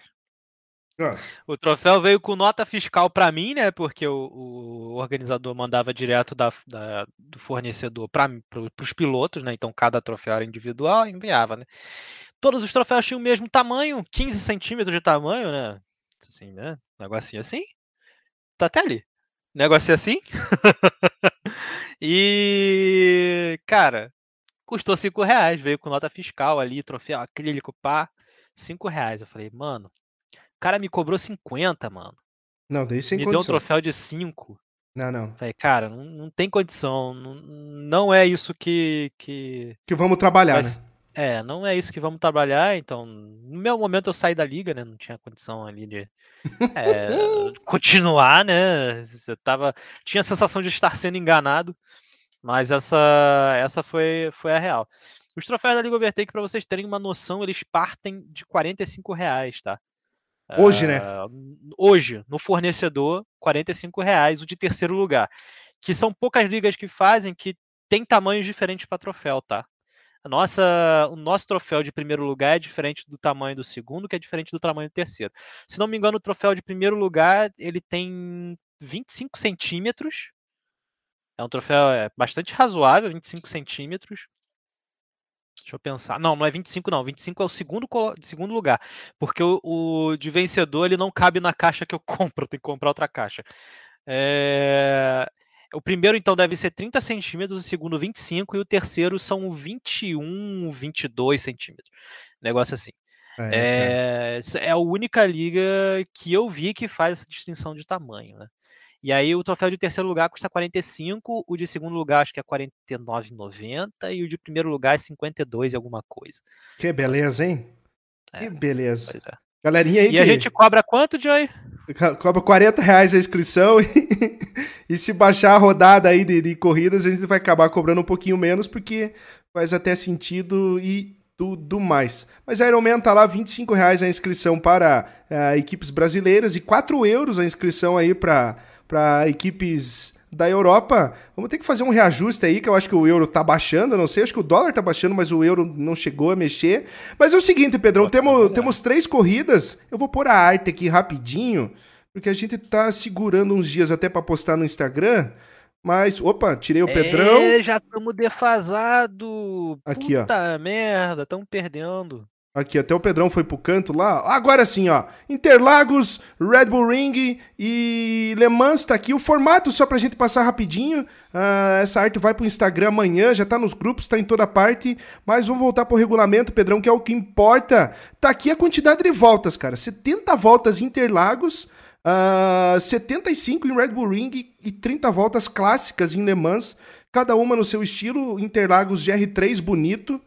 Ah. O troféu veio com nota fiscal para mim, né? Porque o, o, organizador mandava direto da, da do fornecedor para os pilotos, né? Então cada troféu era individual e enviava, né? Todos os troféus tinham o mesmo tamanho, 15 centímetros de tamanho, né? Assim, né? Negocinho assim. Tá até ali. Negocinho assim. e, cara, custou 5 reais. Veio com nota fiscal ali, troféu acrílico, pá. 5 reais. Eu falei, mano, o cara me cobrou 50, mano. Não, daí sem Me condição. deu um troféu de 5. Não, não. Falei, cara, não, não tem condição. Não, não é isso que. Que, que vamos trabalhar, Mas, né? É, não é isso que vamos trabalhar, então, no meu momento eu saí da liga, né? Não tinha condição ali de é, continuar, né? Eu tava, tinha a sensação de estar sendo enganado, mas essa, essa foi, foi a real. Os troféus da Liga Overtake, para vocês terem uma noção, eles partem de 45 reais, tá? Hoje, uh, né? Hoje, no fornecedor, 45 reais, o de terceiro lugar. Que são poucas ligas que fazem que tem tamanhos diferentes para troféu, tá? Nossa, o nosso troféu de primeiro lugar é diferente do tamanho do segundo, que é diferente do tamanho do terceiro. Se não me engano, o troféu de primeiro lugar ele tem 25 centímetros. É um troféu é, bastante razoável, 25 centímetros. Deixa eu pensar. Não, não é 25, não. 25 é o segundo, segundo lugar. Porque o, o de vencedor ele não cabe na caixa que eu compro. Eu tenho que comprar outra caixa. É... O primeiro, então, deve ser 30 centímetros, o segundo 25 e o terceiro são 21, 22 centímetros. Negócio assim. É, é, é, a única liga que eu vi que faz essa distinção de tamanho, né? E aí o troféu de terceiro lugar custa 45, o de segundo lugar acho que é 49,90 e o de primeiro lugar é 52 e alguma coisa. Que beleza, hein? É, que beleza. É. Galerinha aí E que... a gente cobra quanto, Joy? Cobra 40 reais a inscrição e, e se baixar a rodada aí de, de, corridas, a gente vai acabar cobrando um pouquinho menos, porque faz até sentido e tudo mais. Mas a Ironman tá lá, 25 reais a inscrição para uh, equipes brasileiras e 4 euros a inscrição aí para equipes da Europa, vamos ter que fazer um reajuste aí, que eu acho que o euro tá baixando, não sei, acho que o dólar tá baixando, mas o euro não chegou a mexer. Mas é o seguinte, Pedrão, temos, temos três corridas, eu vou pôr a arte aqui rapidinho, porque a gente tá segurando uns dias até para postar no Instagram, mas, opa, tirei o Pedrão. É, já estamos defasado. Aqui, Puta ó. merda, estamos perdendo. Aqui, até o Pedrão foi pro canto lá. Agora sim, ó. Interlagos, Red Bull Ring e Le Mans tá aqui. O formato, só pra gente passar rapidinho. Uh, essa arte vai pro Instagram amanhã, já tá nos grupos, tá em toda parte. Mas vamos voltar pro regulamento, Pedrão, que é o que importa. Tá aqui a quantidade de voltas, cara. 70 voltas Interlagos. Uh, 75 em Red Bull Ring e 30 voltas clássicas em Le Mans, cada uma no seu estilo. Interlagos GR3 bonito,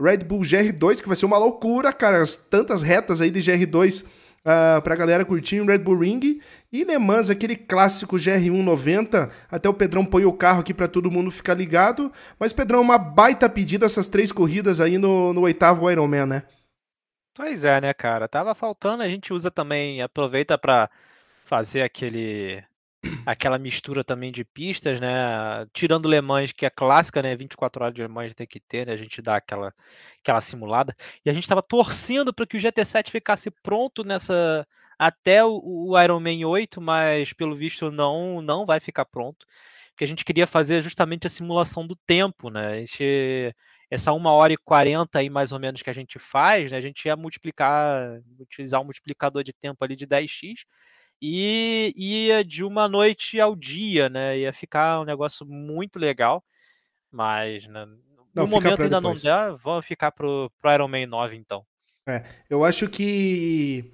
Red Bull GR2, que vai ser uma loucura, cara. As tantas retas aí de GR2 uh, pra galera curtir em Red Bull Ring. E Le Mans, aquele clássico GR190. Até o Pedrão põe o carro aqui para todo mundo ficar ligado. Mas, Pedrão, uma baita pedida essas três corridas aí no, no oitavo Ironman, né? Pois é, né, cara? Tava faltando, a gente usa também, aproveita para fazer aquele aquela mistura também de pistas, né? Tirando Le Mans, que é clássica, né? 24 horas de Le Mans tem que ter, né? A gente dá aquela, aquela simulada. E a gente estava torcendo para que o GT7 ficasse pronto nessa até o, o Ironman 8, mas pelo visto não não vai ficar pronto. Porque a gente queria fazer justamente a simulação do tempo, né? Gente, essa 1 hora e 40 aí mais ou menos que a gente faz, né? A gente ia multiplicar, utilizar um multiplicador de tempo ali de 10x e ia de uma noite ao dia, né? Ia ficar um negócio muito legal, mas né, no momento ainda depois. não dá, vamos ficar pro, pro Iron Man 9 então. É, eu acho que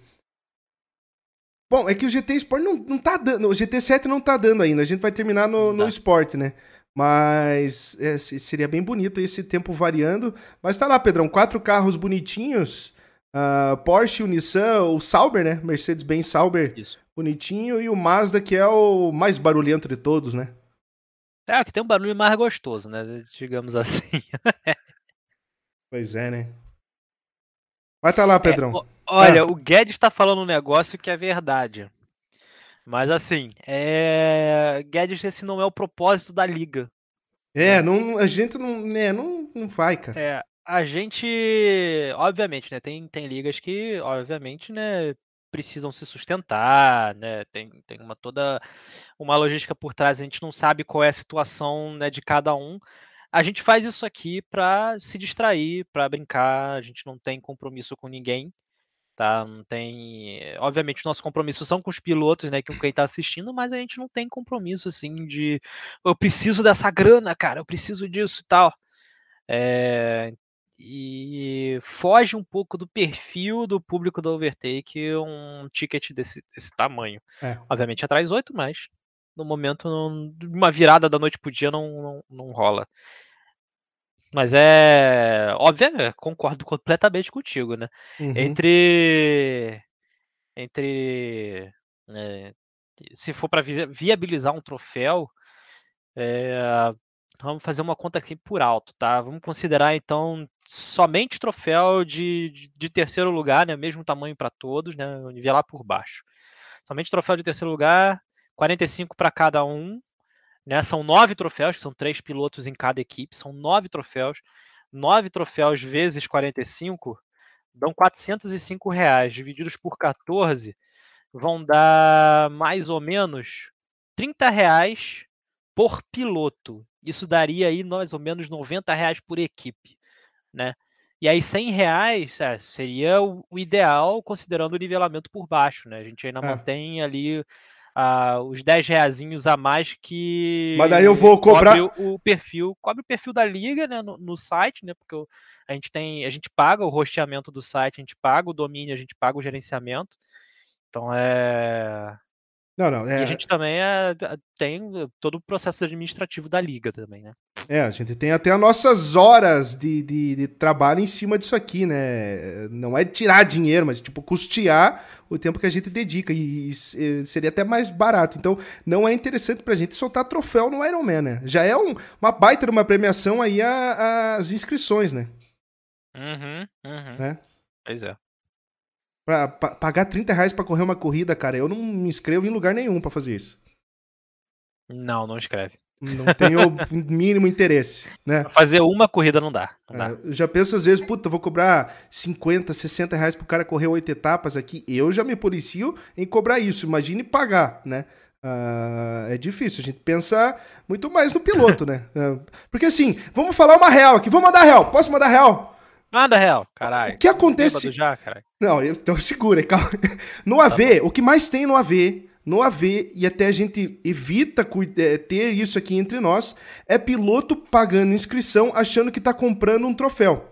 Bom, é que o GT Sport não, não tá dando. O GT7 não tá dando ainda. A gente vai terminar no, no Sport, né? Mas é, seria bem bonito esse tempo variando. Mas tá lá, Pedrão. Quatro carros bonitinhos. Uh, Porsche, o Nissan, o Sauber, né? Mercedes-Benz Sauber. Isso bonitinho, e o Mazda, que é o mais barulhento de todos, né? É, que tem um barulho mais gostoso, né? Digamos assim. pois é, né? Vai tá lá, é, Pedrão. É, olha, ah. o Guedes está falando um negócio que é verdade. Mas assim, é... Guedes, esse não é o propósito da liga. É, não, a gente não, né, não, não vai, cara. É, a gente, obviamente, né, tem, tem ligas que, obviamente, né, precisam se sustentar, né? Tem, tem uma toda uma logística por trás, a gente não sabe qual é a situação né, de cada um. A gente faz isso aqui para se distrair, para brincar, a gente não tem compromisso com ninguém, tá? Não tem. Obviamente, nossos compromissos são com os pilotos, né? Com quem está assistindo, mas a gente não tem compromisso assim de eu preciso dessa grana, cara, eu preciso disso e tal. É, e foge um pouco do perfil do público do Overtake um ticket desse, desse tamanho. É. Obviamente atrás 8, mas no momento, não, uma virada da noite pro dia não, não, não rola. Mas é. Óbvio, é, concordo completamente contigo, né? Uhum. Entre. Entre. É, se for para viabilizar um troféu, é, vamos fazer uma conta aqui por alto, tá? Vamos considerar então somente troféu de, de, de terceiro lugar, né? Mesmo tamanho para todos, né? Nivelar por baixo. Somente troféu de terceiro lugar, 45 para cada um. Né? São nove troféus, são três pilotos em cada equipe, são nove troféus. Nove troféus vezes 45 dão 405 reais, divididos por 14, vão dar mais ou menos 30 reais por piloto. Isso daria aí mais ou menos 90 reais por equipe né? E aí 100 reais é, seria o, ideal considerando o nivelamento por baixo, né? A gente ainda é. mantém ali uh, os 10 reazinhos a mais que Mas daí eu vou cobrar o perfil, cobre o perfil da liga, né, no, no site, né? Porque a gente tem, a gente paga o rosteamento do site, a gente paga o domínio, a gente paga o gerenciamento. Então é não, não. É... E a gente também é, tem todo o processo administrativo da liga também, né? É, a gente tem até as nossas horas de, de, de, trabalho em cima disso aqui, né? Não é tirar dinheiro, mas tipo custear o tempo que a gente dedica. E, e seria até mais barato. Então, não é interessante pra gente soltar troféu no Ironman, né? Já é um, uma baita de uma premiação aí a, as inscrições, né? Uhum, uhum. Né? Pois é. Pra, pra, pagar 30 reais pra correr uma corrida, cara, eu não me inscrevo em lugar nenhum para fazer isso. Não, não escreve. Não tenho o mínimo interesse, né? Fazer uma corrida não dá. Não dá. É, eu já penso às vezes, puta, vou cobrar 50, 60 reais pro cara correr oito etapas aqui. Eu já me policio em cobrar isso. Imagine pagar, né? Uh, é difícil, a gente pensa muito mais no piloto, né? Uh, porque assim, vamos falar uma real aqui. Vamos mandar real. Posso mandar real? Manda real, caralho. O que acontece. Já, Não, eu tô seguro, calma. No AV, tá o que mais tem no AV no AV, e até a gente evita é, ter isso aqui entre nós, é piloto pagando inscrição achando que está comprando um troféu.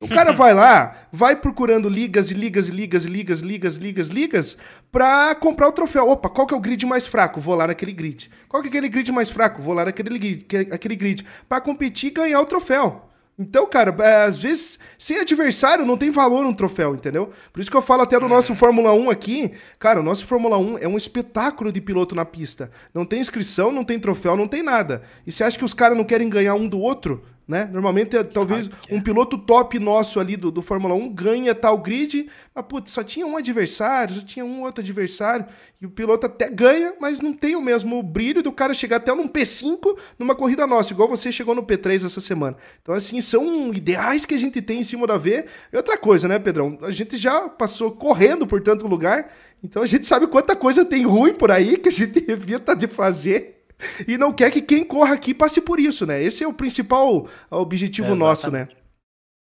O cara vai lá, vai procurando ligas e ligas e ligas e ligas, ligas, ligas, ligas, pra comprar o troféu. Opa, qual que é o grid mais fraco? Vou lá naquele grid. Qual que é aquele grid mais fraco? Vou lá naquele grid, aquele grid. Pra competir e ganhar o troféu. Então, cara, é, às vezes, sem adversário não tem valor um troféu, entendeu? Por isso que eu falo até do nosso Fórmula 1 aqui. Cara, o nosso Fórmula 1 é um espetáculo de piloto na pista. Não tem inscrição, não tem troféu, não tem nada. E você acha que os caras não querem ganhar um do outro? Né? Normalmente, é, talvez ah, um piloto top nosso ali do, do Fórmula 1 ganha tal grid, mas putz, só tinha um adversário, só tinha um outro adversário, e o piloto até ganha, mas não tem o mesmo brilho do cara chegar até num P5 numa corrida nossa, igual você chegou no P3 essa semana. Então, assim, são ideais que a gente tem em cima da V. E outra coisa, né, Pedrão? A gente já passou correndo por tanto lugar, então a gente sabe quanta coisa tem ruim por aí que a gente evita de fazer e não quer que quem corra aqui passe por isso, né? Esse é o principal objetivo é, nosso, né?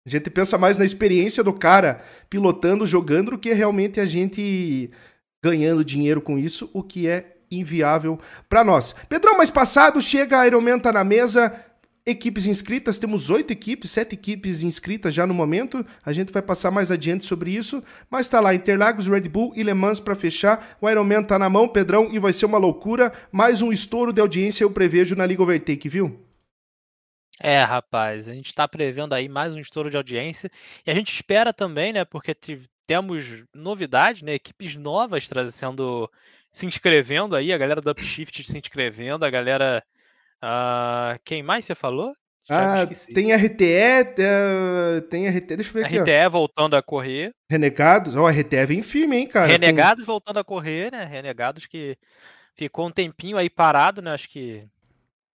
A gente pensa mais na experiência do cara pilotando, jogando, do que realmente a gente ganhando dinheiro com isso, o que é inviável para nós. Pedrão, mais passado, chega a Ironman tá na mesa, equipes inscritas, temos oito equipes, sete equipes inscritas já no momento. A gente vai passar mais adiante sobre isso. Mas tá lá, Interlagos, Red Bull e Le Mans para fechar. O Ironman tá na mão, Pedrão, e vai ser uma loucura. Mais um estouro de audiência eu prevejo na Liga Overtake, viu? É, rapaz, a gente está prevendo aí mais um estouro de audiência. E a gente espera também, né? Porque temos novidades, né? Equipes novas trazendo, se inscrevendo aí, a galera do Upshift se inscrevendo, a galera Uh, quem mais você falou? ah, tem RTE, uh, tem RTE, deixa eu ver aqui. RTE voltando a correr. Renegados, ó, oh, RTE vem firme, hein, cara. Renegados tem... voltando a correr, né? Renegados que ficou um tempinho aí parado, né? Acho que.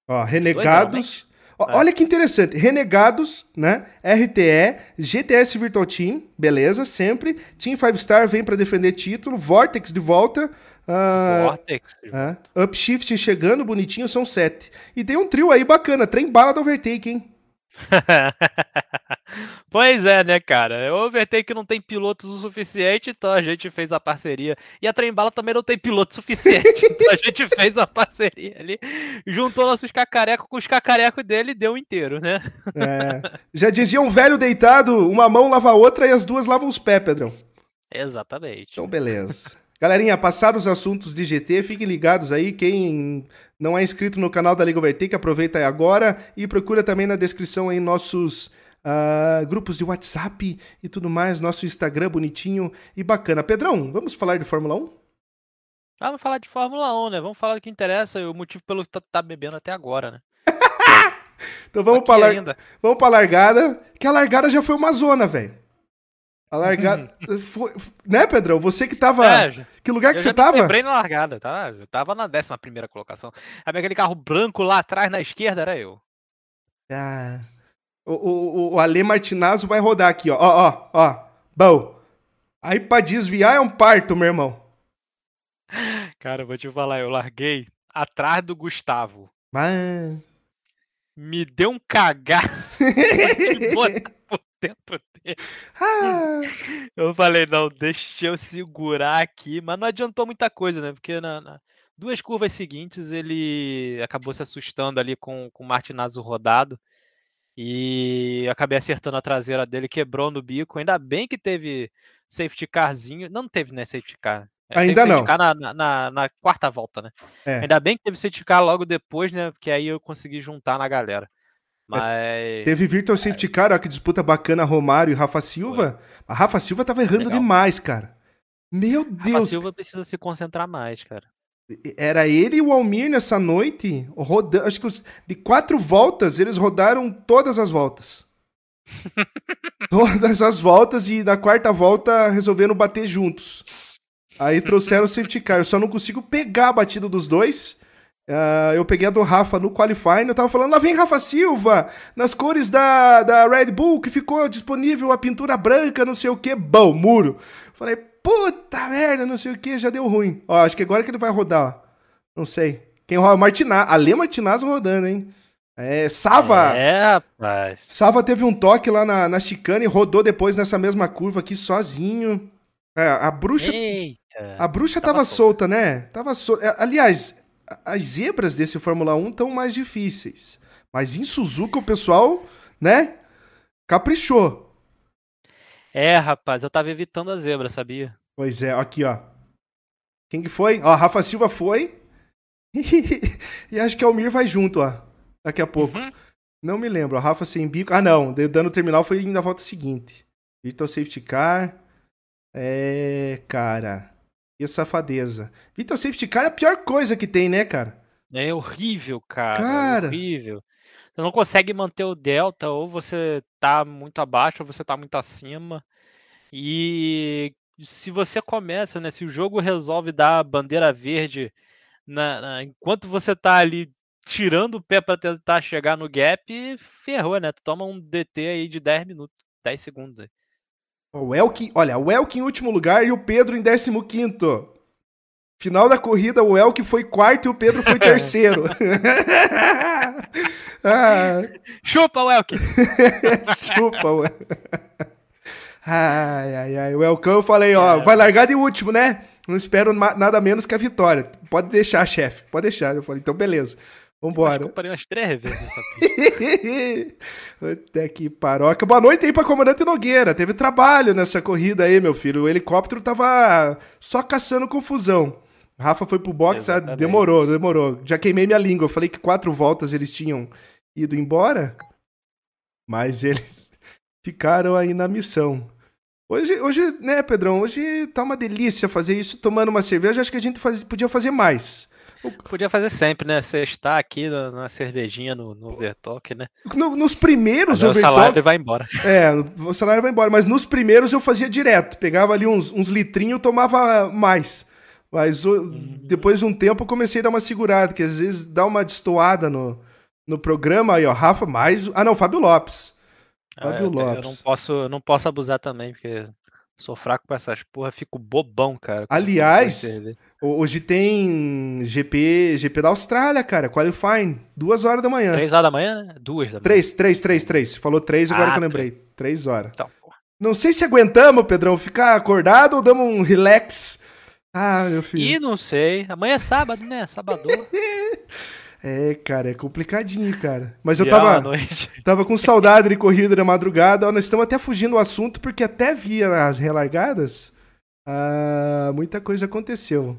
Ó, Renegados. É. Olha que interessante. Renegados, né? RTE, GTS Virtual Team, beleza, sempre. Team 5 Star vem para defender título. Vortex de volta. Uh, Vortex. É. Upshift chegando, bonitinho, são sete. E tem um trio aí bacana, trem bala da Overtake, hein? pois é, né, cara? O Overtake não tem pilotos o suficiente, então a gente fez a parceria. E a Trembala também não tem piloto suficiente, então a gente fez a parceria ali. Juntou nossos cacarecos com os cacarecos dele e deu inteiro, né? É. Já dizia um velho deitado: uma mão lava a outra e as duas lavam os pés, Pedrão. Exatamente. Então, beleza. Galerinha, passaram os assuntos de GT, fiquem ligados aí. Quem não é inscrito no canal da Liga Overtake, aproveita aí agora e procura também na descrição aí nossos uh, grupos de WhatsApp e tudo mais, nosso Instagram bonitinho e bacana. Pedrão, vamos falar de Fórmula 1? Vamos falar de Fórmula 1, né? Vamos falar do que interessa e o motivo pelo que tá, tá bebendo até agora, né? então vamos para lar... vamos pra largada, que a largada já foi uma zona, velho. A largada. foi, né, Pedrão? Você que tava. É, que lugar que você tava? Eu lembrei na largada, tá? Eu tava na 11 primeira colocação. Sabe aquele carro branco lá atrás na esquerda? Era eu. Ah. O, o, o Ale Martinazzo vai rodar aqui, ó. Ó, ó, ó. Bom. Aí pra desviar é um parto, meu irmão. Cara, vou te falar, eu larguei atrás do Gustavo. Mas... Me deu um cagar. por dentro dele. Ah. Eu falei, não, deixa eu segurar aqui, mas não adiantou muita coisa, né? Porque na, na duas curvas seguintes ele acabou se assustando ali com, com o Martinazo rodado e acabei acertando a traseira dele, quebrou no bico. Ainda bem que teve safety carzinho. Não teve, né, safety car. É, Ainda não. Na, na, na, quarta volta, né? É. Ainda bem que teve safety car logo depois, né? Porque aí eu consegui juntar na galera. Mas. Teve Virtual Safety Car, ó, que disputa bacana Romário e Rafa Silva. Foi. A Rafa Silva tava errando Legal. demais, cara. Meu Deus. Rafa Silva precisa se concentrar mais, cara. Era ele e o Almir nessa noite, rodando. Acho que os, de quatro voltas, eles rodaram todas as voltas. todas as voltas e na quarta volta resolveram bater juntos. Aí trouxeram o safety car. Eu só não consigo pegar a batida dos dois. Uh, eu peguei a do Rafa no qualifying, eu tava falando, lá vem Rafa Silva, nas cores da, da Red Bull, que ficou disponível a pintura branca, não sei o que, bom, muro. Falei, puta merda, não sei o que, já deu ruim. Ó, acho que agora que ele vai rodar, ó. Não sei. Quem roda? Martinaz, Ale Martinaz rodando, hein? É, Sava. É, rapaz. Sava teve um toque lá na, na chicane e rodou depois nessa mesma curva aqui sozinho. É, a bruxa. Eita. A bruxa tava, tava solta, solta, né? Tava solta. É, aliás, as zebras desse Fórmula 1 estão mais difíceis. Mas em Suzuka o pessoal, né, caprichou. É, rapaz, eu tava evitando a zebra, sabia? Pois é, aqui, ó. Quem que foi? Ó, Rafa Silva foi. e acho que o Almir vai junto, ó. Daqui a pouco. Uhum. Não me lembro. A Rafa sem bico. Ah, não. Dando terminal foi na volta seguinte. Vitor Safety Car. É, cara. Que safadeza. Vitor Safety Car é a pior coisa que tem, né, cara? É horrível, cara. É cara. É horrível. Você não consegue manter o delta, ou você tá muito abaixo, ou você tá muito acima. E se você começa, né? Se o jogo resolve dar bandeira verde na, na, enquanto você tá ali tirando o pé para tentar chegar no gap, ferrou, né? Tu toma um DT aí de 10 minutos, 10 segundos aí. O Elkin, olha, o Elkin em último lugar e o Pedro em 15 quinto. Final da corrida, o Elkin foi quarto e o Pedro foi terceiro. ah. Chupa, o Elkin! Chupa, o Ai, ai, ai. O Elkin, eu falei, ó, é. vai largar de último, né? Não espero nada menos que a vitória. Pode deixar, chefe. Pode deixar. Eu falei, então beleza. Vambora. Eu parei umas três vezes Até que paroca. Boa noite aí pra comandante Nogueira. Teve trabalho nessa corrida aí, meu filho. O helicóptero tava só caçando confusão. Rafa foi pro box, ah, demorou, demorou. Já queimei minha língua. Eu falei que quatro voltas eles tinham ido embora. Mas eles ficaram aí na missão. Hoje, hoje, né, Pedrão? Hoje tá uma delícia fazer isso tomando uma cerveja. Acho que a gente faz, podia fazer mais. Podia fazer sempre, né? Você está aqui na, na cervejinha no, no Overtalk, né? No, nos primeiros Overtalk... O salário vai embora. É, o salário vai embora. Mas nos primeiros eu fazia direto. Pegava ali uns, uns litrinhos tomava mais. Mas uhum. depois de um tempo eu comecei a dar uma segurada, que às vezes dá uma destoada no, no programa. Aí, ó, Rafa, mais... Ah, não, Fábio Lopes. Ah, Fábio Lopes. Eu não posso, não posso abusar também, porque sou fraco com essas porra, fico bobão, cara. Aliás... Hoje tem GP, GP da Austrália, cara, qualifying, duas horas da manhã. Três horas da manhã, né? Duas da manhã. Três, três, três, três. Falou três, agora ah, que eu lembrei. Três, três horas. Então, não sei se aguentamos, Pedrão, ficar acordado ou damos um relax. Ah, meu filho. Ih, não sei. Amanhã é sábado, né? Sábado. é, cara, é complicadinho, cara. Mas eu tava, tava com saudade de corrida da madrugada. Nós estamos até fugindo do assunto, porque até via as relargadas, ah, muita coisa aconteceu.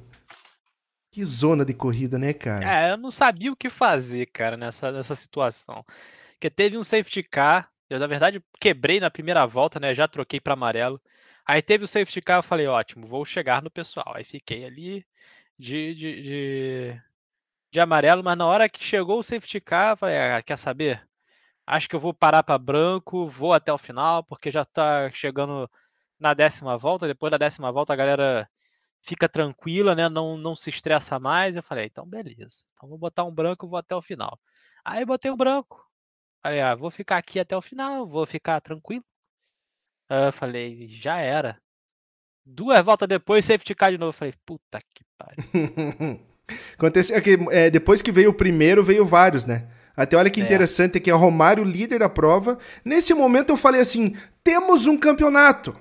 Que zona de corrida, né, cara? É, eu não sabia o que fazer, cara, nessa, nessa situação. Porque teve um safety car, eu na verdade quebrei na primeira volta, né? Já troquei para amarelo. Aí teve o safety car, eu falei, ótimo, vou chegar no pessoal. Aí fiquei ali de, de, de, de amarelo, mas na hora que chegou o safety car, eu falei, ah, quer saber? Acho que eu vou parar para branco, vou até o final, porque já tá chegando na décima volta. Depois da décima volta, a galera fica tranquila, né? Não, não se estressa mais. Eu falei, então beleza. Então vou botar um branco e vou até o final. Aí botei um branco. Falei, ah, vou ficar aqui até o final, vou ficar tranquilo. Aí eu falei, já era. Duas voltas depois, safety car de novo. Eu falei, puta que pariu. Aconteceu que é, depois que veio o primeiro, veio vários, né? Até olha que é. interessante é que é Romário, líder da prova. Nesse momento eu falei assim: temos um campeonato.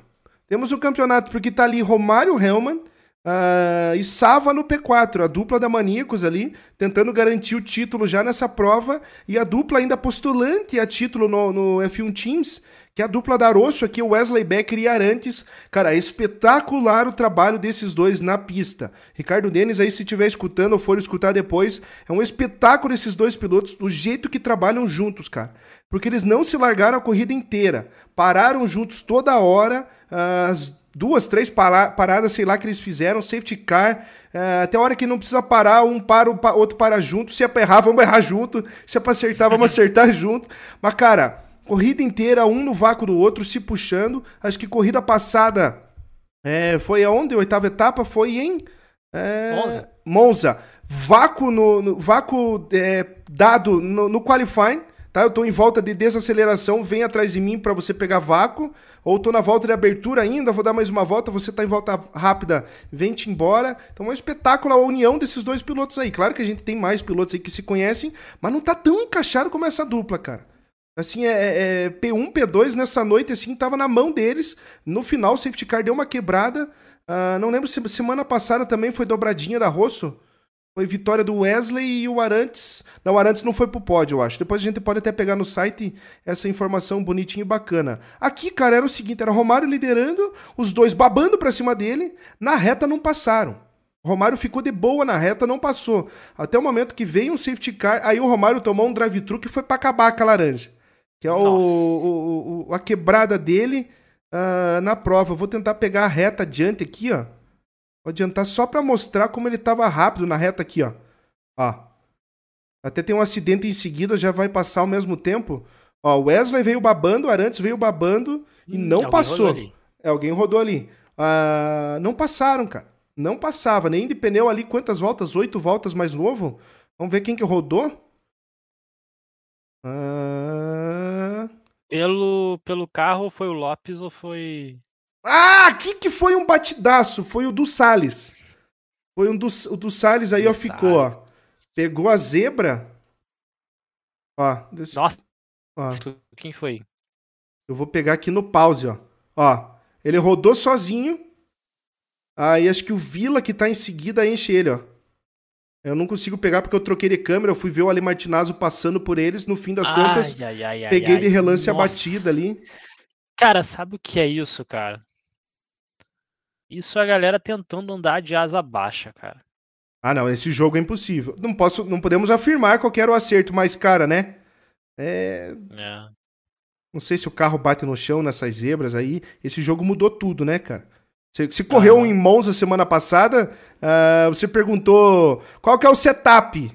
Temos um campeonato, porque tá ali Romário Helman, Uh, e Sava no P4, a dupla da Maníacos ali, tentando garantir o título já nessa prova, e a dupla ainda postulante a título no, no F1 Teams, que é a dupla da Arosso aqui, Wesley Becker e Arantes. Cara, espetacular o trabalho desses dois na pista. Ricardo Denis aí, se estiver escutando ou for escutar depois, é um espetáculo esses dois pilotos, o jeito que trabalham juntos, cara. Porque eles não se largaram a corrida inteira, pararam juntos toda hora, uh, as duas, três paradas, sei lá, que eles fizeram, safety car, é, até a hora que não precisa parar, um para, o outro para junto, se é pra errar, vamos errar junto, se é pra acertar, vamos acertar junto. Mas, cara, corrida inteira, um no vácuo do outro, se puxando. Acho que corrida passada é, foi aonde? A oitava etapa foi em... É, Monza. Monza. Vácuo, no, no vácuo é, dado no, no qualifying, tá? Eu tô em volta de desaceleração, vem atrás de mim para você pegar vácuo, ou tô na volta de abertura ainda, vou dar mais uma volta, você tá em volta rápida, vem-te embora. Então é um espetáculo a união desses dois pilotos aí. Claro que a gente tem mais pilotos aí que se conhecem, mas não tá tão encaixado como essa dupla, cara. Assim, é, é, é P1, P2 nessa noite, assim, tava na mão deles. No final, o safety car deu uma quebrada. Uh, não lembro se semana passada também foi dobradinha da Rosso. Foi vitória do Wesley e o Arantes. Não, o Arantes não foi pro pódio, eu acho. Depois a gente pode até pegar no site essa informação bonitinha e bacana. Aqui, cara, era o seguinte: era Romário liderando, os dois babando pra cima dele, na reta não passaram. O Romário ficou de boa na reta, não passou. Até o momento que veio um safety car, aí o Romário tomou um drive-thru que foi para acabar com a laranja. Que é o, o, o, a quebrada dele uh, na prova. vou tentar pegar a reta adiante aqui, ó. Vou adiantar só para mostrar como ele tava rápido na reta aqui, ó. Ó. Até tem um acidente em seguida, já vai passar ao mesmo tempo. Ó, o Wesley veio babando, o Arantes veio babando e hum, não passou. É, alguém rodou ali. Uh, não passaram, cara. Não passava, nem de pneu ali, quantas voltas? Oito voltas mais novo? Vamos ver quem que rodou? Uh... Pelo, pelo carro foi o Lopes ou foi ah, aqui que foi um batidaço. Foi o do Salles. Foi um do, o do Salles aí, do ó, ficou, ó. Pegou a zebra. Ó. Nossa. Ó. Quem foi? Eu vou pegar aqui no pause, ó. Ó. Ele rodou sozinho. Aí acho que o Vila que tá em seguida enche ele, ó. Eu não consigo pegar porque eu troquei de câmera, eu fui ver o Ali Martinazzo passando por eles, no fim das ai, contas, ai, ai, peguei de relance Nossa. a batida ali. Cara, sabe o que é isso, cara? Isso é a galera tentando andar de asa baixa, cara. Ah, não, esse jogo é impossível. Não posso, não podemos afirmar qual era o acerto, mas cara, né? É... é. Não sei se o carro bate no chão nessas zebras aí. Esse jogo mudou tudo, né, cara? Você, você correu uhum. em Monza semana passada, uh, você perguntou qual que é o setup.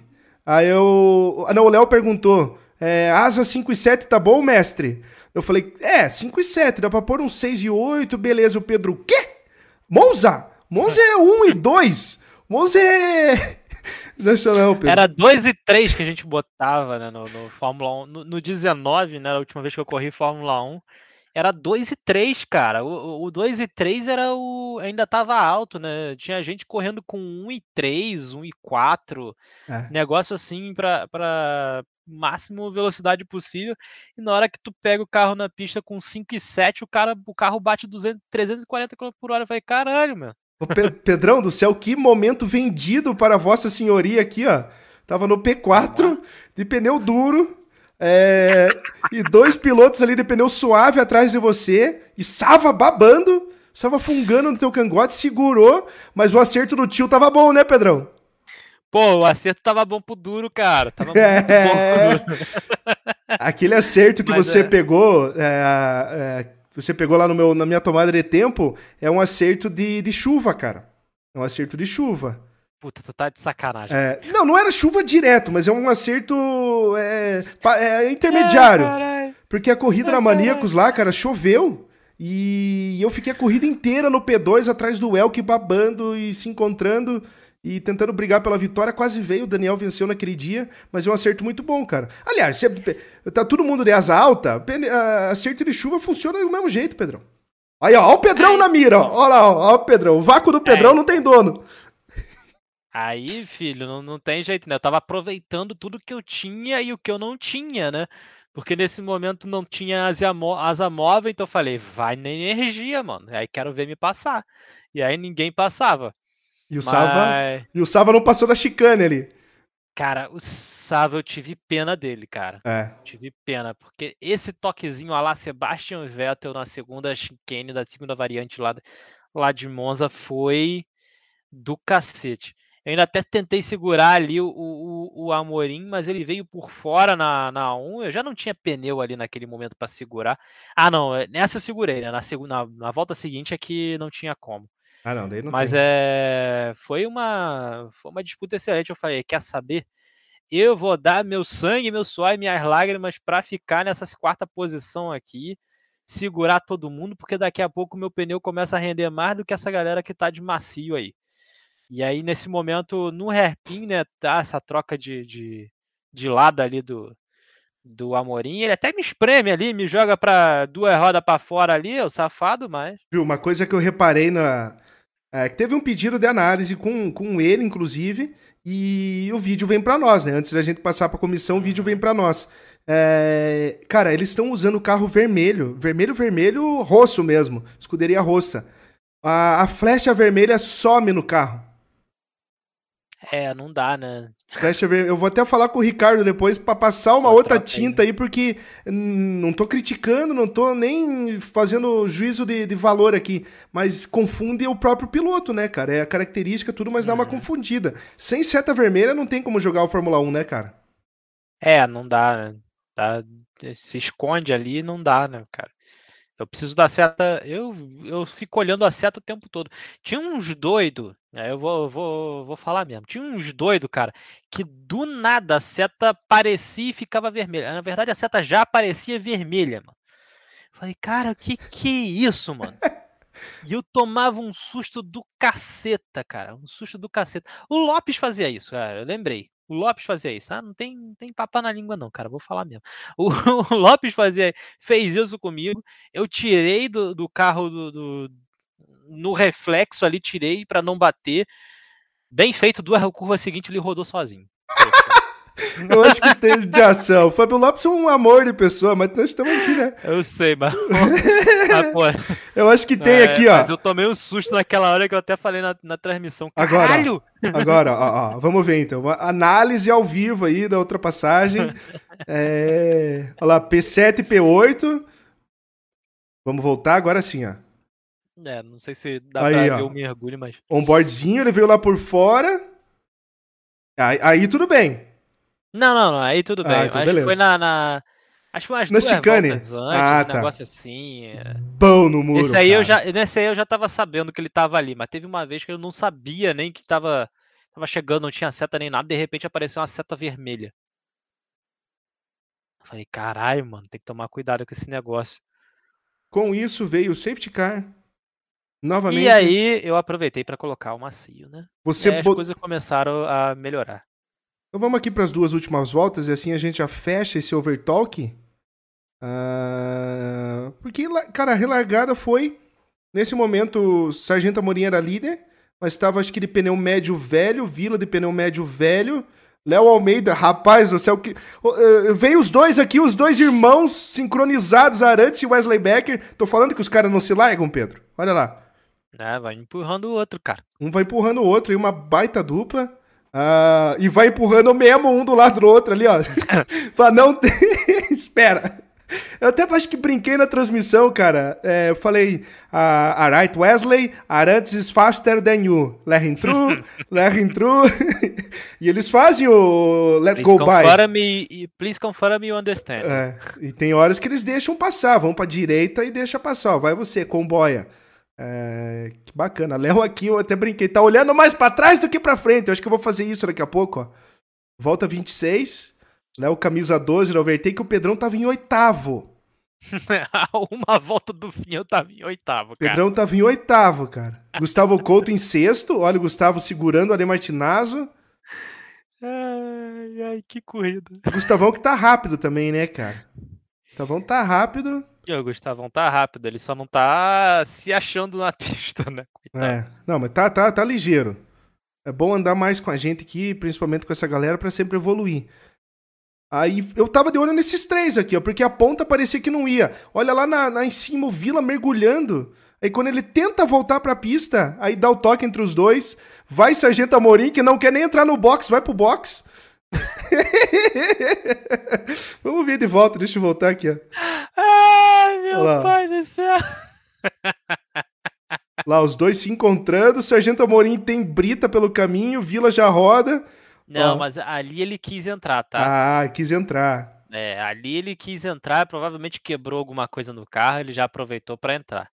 Aí eu. Ah, não, o Léo perguntou: é, asa 5 e 7 tá bom, mestre? Eu falei: é, 5 e 7, dá pra pôr um 6 e 8, beleza. O Pedro, o quê? Monza! Monza é 1 e 2. Monza é. Deixa não, Pedro. Era 2 e 3 que a gente botava né, no, no Fórmula 1. No, no 19, né? A última vez que eu corri Fórmula 1. Era 2 e 3, cara. O, o 2 e 3 era o. ainda tava alto, né? Tinha gente correndo com 1 e 3, 1 e 4. É. Negócio assim pra, pra máximo velocidade possível. E na hora que tu pega o carro na pista com 5 e 7, o, cara, o carro bate 200, 340 km por hora. Eu falei, caralho, meu. Ô, Pedrão do céu, que momento vendido para Vossa Senhoria aqui, ó. Tava no P4, de pneu duro, é, e dois pilotos ali de pneu suave atrás de você. E Sava babando. Sava fungando no teu cangote, segurou. Mas o acerto do tio tava bom, né, Pedrão? Pô, o acerto tava bom pro duro, cara. Tava muito é... bom. Aquele acerto que mas você é... pegou. É, é, você pegou lá no meu, na minha tomada de tempo. É um acerto de, de chuva, cara. É um acerto de chuva. Puta, tu tá de sacanagem. É, não, não era chuva direto, mas é um acerto é, é intermediário. porque a corrida na Maníacos lá, cara, choveu. E eu fiquei a corrida inteira no P2 atrás do Elk babando e se encontrando e tentando brigar pela vitória. Quase veio, o Daniel venceu naquele dia, mas é um acerto muito bom, cara. Aliás, se tá todo mundo de asa alta, acerto de chuva funciona do mesmo jeito, Pedrão. Aí, ó, ó o Pedrão na mira, ó. Olha lá, ó, ó o Pedrão. O vácuo do Pedrão é. não tem dono. Aí, filho, não, não tem jeito, né? Eu tava aproveitando tudo que eu tinha e o que eu não tinha, né? Porque nesse momento não tinha asa, asa móvel, então eu falei, vai na energia, mano. Aí quero ver me passar. E aí ninguém passava. E o, Mas... Sava, e o Sava não passou da chicane ali. Cara, o Sava eu tive pena dele, cara. É. Tive pena, porque esse toquezinho lá, Sebastian Vettel na segunda chicane, da segunda variante lá, lá de Monza, foi do cacete. Eu ainda até tentei segurar ali o, o, o Amorim, mas ele veio por fora na, na 1. Eu já não tinha pneu ali naquele momento para segurar. Ah, não, é, nessa eu segurei, né? Na, segunda, na, na volta seguinte é que não tinha como. Ah, não, daí não Mas tem. é, foi uma, foi uma disputa excelente. Eu falei, quer saber? Eu vou dar meu sangue, meu suor e minhas lágrimas para ficar nessa quarta posição aqui, segurar todo mundo, porque daqui a pouco meu pneu começa a render mais do que essa galera que tá de macio aí. E aí, nesse momento, no hairpin, né, tá essa troca de, de, de lado ali do, do Amorim. Ele até me espreme ali, me joga para duas rodas para fora ali, o safado, mas. Viu, uma coisa que eu reparei na. É, teve um pedido de análise com, com ele, inclusive, e o vídeo vem para nós, né? Antes da gente passar para comissão, o vídeo vem para nós. É, cara, eles estão usando o carro vermelho, vermelho, vermelho, rosso mesmo, escuderia roça. A, a flecha vermelha some no carro. É, não dá, né? Deixa eu ver. Eu vou até falar com o Ricardo depois para passar uma outra tinta aí, porque não tô criticando, não tô nem fazendo juízo de, de, valor aqui, mas confunde o próprio piloto, né, cara? É a característica, tudo, mas dá uma uhum. confundida. Sem seta vermelha não tem como jogar o Fórmula 1, né, cara? É, não dá, né? Dá, se esconde ali não dá, né, cara? Eu preciso da seta. Eu, eu fico olhando a seta o tempo todo. Tinha uns doido, né, eu vou, vou, vou falar mesmo. Tinha uns doido, cara, que do nada a seta parecia e ficava vermelha. Na verdade, a seta já parecia vermelha, mano. Falei, cara, que que é isso, mano? E eu tomava um susto do caceta, cara. Um susto do caceta. O Lopes fazia isso, cara. Eu lembrei. O Lopes fazia isso. Ah, não tem, tem papo na língua, não, cara. Vou falar mesmo. O, o Lopes fazia, fez isso comigo. Eu tirei do, do carro do, do, no reflexo ali, tirei para não bater. Bem feito, duas curvas seguintes, ele rodou sozinho. Eu acho que tem de ação. O Fábio Lopes é um amor de pessoa, mas nós estamos aqui, né? Eu sei, mas. eu acho que tem é, aqui, ó. Mas eu tomei um susto naquela hora que eu até falei na, na transmissão. Caralho! Agora, agora ó, ó, vamos ver então. Uma análise ao vivo aí da ultrapassagem. É... Olha lá, P7 e P8. Vamos voltar agora sim, ó. É, não sei se dá aí, pra ó. ver o mergulho, mas. Onboardzinho, ele veio lá por fora. Aí, aí tudo bem. Não, não, não. Aí tudo ah, bem. então acho beleza. que foi na, na. Acho que foi umas na duas chicane? antes, ah, um tá. negócio assim. É. Bom no muro. Esse aí eu já, nesse aí eu já tava sabendo que ele tava ali, mas teve uma vez que eu não sabia nem que tava, tava chegando, não tinha seta nem nada, de repente apareceu uma seta vermelha. Eu falei, caralho, mano, tem que tomar cuidado com esse negócio. Com isso veio o safety car. Novamente. E aí eu aproveitei para colocar o macio, né? Você e aí as coisas começaram a melhorar. Então vamos aqui para as duas últimas voltas e assim a gente já fecha esse overtalk. Uh, porque, cara, a relargada foi. Nesse momento, o Sargento Amorim era líder, mas estava acho que de pneu médio velho, Vila de pneu médio velho. Léo Almeida, rapaz do céu, que. Uh, vem os dois aqui, os dois irmãos sincronizados, Arantes e Wesley Becker. Tô falando que os caras não se largam, Pedro. Olha lá. É, vai empurrando o outro, cara. Um vai empurrando o outro e uma baita dupla. Uh, e vai empurrando mesmo um do lado do outro ali, ó. pra não. Espera. Eu até acho que brinquei na transmissão, cara. É, eu falei, uh, alright, Wesley, Arantes is faster than you. Let through, let through. e eles fazem o let please go by. Me, please confirm me you understand. É, e tem horas que eles deixam passar, vão pra direita e deixa passar. Ó, vai você, comboia. É, que bacana. Léo aqui, eu até brinquei, tá olhando mais para trás do que para frente. Eu acho que eu vou fazer isso daqui a pouco, ó. Volta 26. Léo, camisa 12, no overtake, o Pedrão tava em oitavo. Uma volta do fim eu tava em oitavo, cara. Pedrão tava em oitavo, cara. Gustavo Couto em sexto. Olha o Gustavo segurando o Ale Martinazo. Ai, ai, que corrida. Gustavão que tá rápido também, né, cara? Gustavão tá rápido. O Gustavão tá rápido, ele só não tá se achando na pista, né? Coitado. É, não, mas tá, tá, tá ligeiro. É bom andar mais com a gente aqui, principalmente com essa galera, para sempre evoluir. Aí eu tava de olho nesses três aqui, ó, porque a ponta parecia que não ia. Olha lá na, na em cima o Vila mergulhando. Aí quando ele tenta voltar pra pista, aí dá o toque entre os dois. Vai Sargento Amorim, que não quer nem entrar no box, vai pro box. Vamos ver de volta, deixa eu voltar aqui, ó. Ai, meu pai do céu. Lá, os dois se encontrando, o Sargento Amorim tem brita pelo caminho, Vila já roda. Não, ó. mas ali ele quis entrar, tá? Ah, quis entrar. É, ali ele quis entrar, provavelmente quebrou alguma coisa no carro, ele já aproveitou para entrar.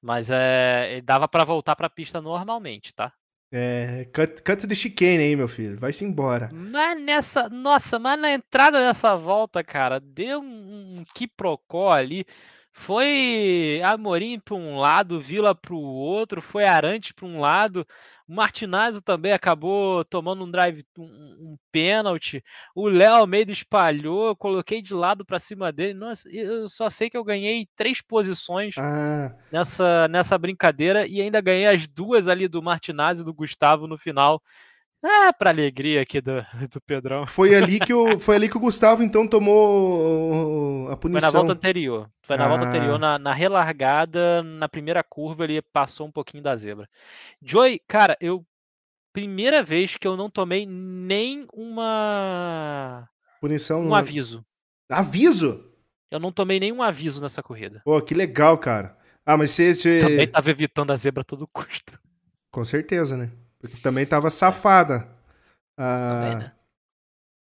Mas é, dava para voltar para a pista normalmente, tá? É, cut, cut the chicane aí, meu filho. Vai-se embora. Mas nessa. Nossa, mas na entrada dessa volta, cara, deu um, um quiprocó ali. Foi Amorim para um lado, Vila para o outro, foi Arante para um lado. O Martinazzo também acabou tomando um drive, um, um pênalti. O Léo Almeida espalhou, eu coloquei de lado para cima dele. Nossa, eu só sei que eu ganhei três posições ah. nessa, nessa brincadeira e ainda ganhei as duas ali do Martinazzi e do Gustavo no final. Ah, pra alegria aqui do, do Pedrão. Foi ali que o, foi ali que o Gustavo então tomou a punição. Foi na volta anterior. Foi na ah. volta anterior, na, na, relargada, na primeira curva, ele passou um pouquinho da zebra. Joey, cara, eu primeira vez que eu não tomei nem uma. Punição. Um aviso. Aviso? Eu não tomei nenhum aviso nessa corrida. Pô, que legal, cara. Ah, mas você. você... Também tava evitando a zebra a todo custo. Com certeza, né? Porque também tava safada. Ah... Também, né?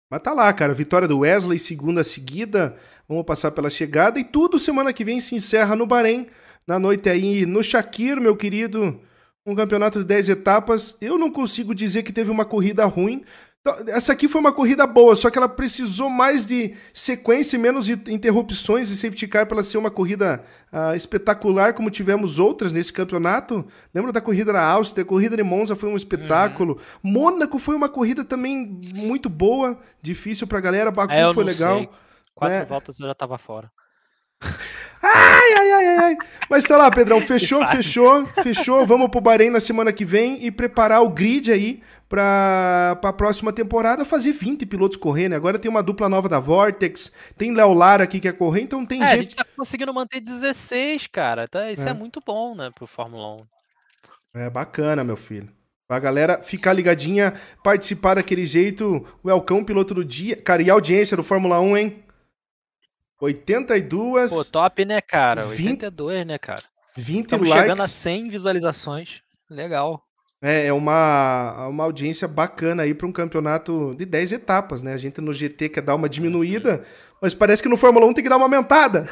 Mas tá lá, cara. Vitória do Wesley, segunda seguida. Vamos passar pela chegada. E tudo semana que vem se encerra no Bahrein. Na noite aí no Shakir, meu querido. Um campeonato de 10 etapas. Eu não consigo dizer que teve uma corrida ruim. Então, essa aqui foi uma corrida boa, só que ela precisou mais de sequência e menos interrupções e safety car para ser uma corrida uh, espetacular, como tivemos outras nesse campeonato. Lembra da corrida na Áustria? A corrida de Monza foi um espetáculo. Uhum. Mônaco foi uma corrida também muito boa, difícil para a galera. Baku é, foi legal. Sei. Quatro né? voltas eu já estava fora. Ai, ai, ai, ai. Mas tá lá, Pedrão. Fechou, fechou, fechou. Vamos pro Bahrein na semana que vem e preparar o grid aí pra, pra próxima temporada fazer 20 pilotos correndo. Agora tem uma dupla nova da Vortex, tem Léo Lara aqui que quer correr, então tem é, gente. A gente tá conseguindo manter 16, cara. Tá, isso é. é muito bom, né, pro Fórmula 1. É bacana, meu filho. A galera ficar ligadinha, participar daquele jeito. O Elcão, piloto do dia. Cara, e a audiência do Fórmula 1, hein? 82. Pô, top, né, cara? 20, 82, né, cara? 20 Estamos likes. chegando a 100 visualizações. Legal. É, é uma, uma audiência bacana aí para um campeonato de 10 etapas, né? A gente no GT quer dar uma diminuída, mas parece que no Fórmula 1 tem que dar uma aumentada.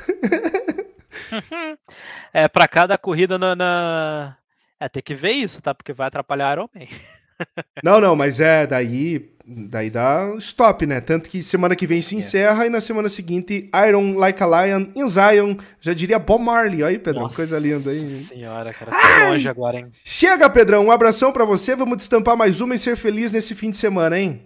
é, para cada corrida na, na, É, tem que ver isso, tá? Porque vai atrapalhar Iron Man. Não, não, mas é, daí Daí dá stop, né? Tanto que semana que vem se é. encerra é. e na semana seguinte Iron Like a Lion in Zion, já diria Bob Marley. Aí, Pedrão, Nossa coisa linda aí. Senhora, cara, tô longe agora, hein? Chega, Pedrão, um abração para você, vamos destampar mais uma e ser feliz nesse fim de semana, hein?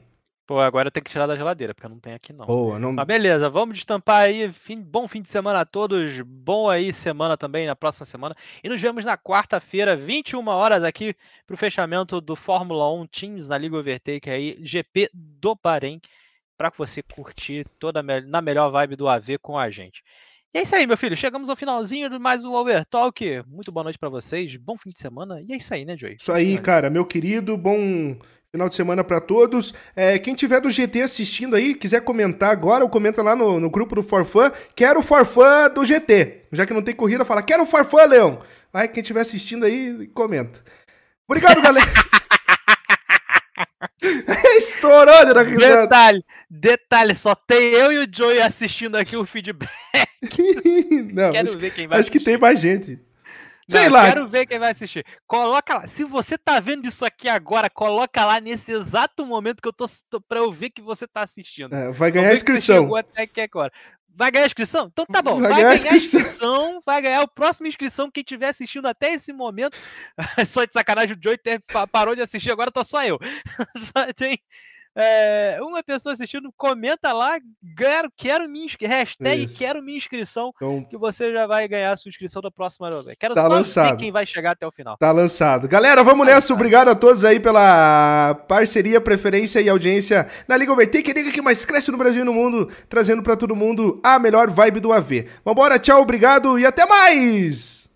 Pô, agora eu tenho que tirar da geladeira, porque não tenho aqui não. Boa, não... Mas beleza, vamos destampar aí. Fim, bom fim de semana a todos. Bom aí semana também, na próxima semana. E nos vemos na quarta-feira, 21 horas, aqui para o fechamento do Fórmula 1 Teams na Liga Overtake aí, GP do Bahrein, para você curtir toda na melhor vibe do AV com a gente. E é isso aí, meu filho. Chegamos ao finalzinho de mais um Overtalk. Muito boa noite para vocês. Bom fim de semana. E é isso aí, né, Joey? Isso aí, cara. Meu querido, bom Final de semana para todos. É, quem tiver do GT assistindo aí, quiser comentar agora, ou comenta lá no, no grupo do Forfã. Quero o Forfã do GT. Já que não tem corrida, fala, quero o Forfã, Leão. Aí quem tiver assistindo aí, comenta. Obrigado, galera. Estourou de risada. Detalhe, detalhe, só tem eu e o Joey assistindo aqui o feedback. não, Quero acho, ver quem vai Acho assistir. que tem mais gente. Sei Não, lá. Quero ver quem vai assistir. Coloca lá. Se você tá vendo isso aqui agora, coloca lá nesse exato momento que eu tô, tô pra eu ver que você tá assistindo. É, vai ganhar a inscrição. até aqui agora. Vai ganhar a inscrição? Então tá bom. Vai, vai ganhar, a inscrição. inscrição. Vai ganhar a próxima inscrição. Quem estiver assistindo até esse momento. só de sacanagem, o Joey parou de assistir, agora tá só eu. só tem é, uma pessoa assistindo, comenta lá, quero, quero minha hashtag Isso. quero minha inscrição, então, que você já vai ganhar a sua inscrição da próxima. Quero tá só lançado. ver quem vai chegar até o final. Tá lançado. Galera, vamos tá nessa. Lançado. Obrigado a todos aí pela parceria, preferência e audiência na Liga Overtake, liga que mais cresce no Brasil e no mundo, trazendo para todo mundo a melhor vibe do AV. Vambora, tchau, obrigado e até mais!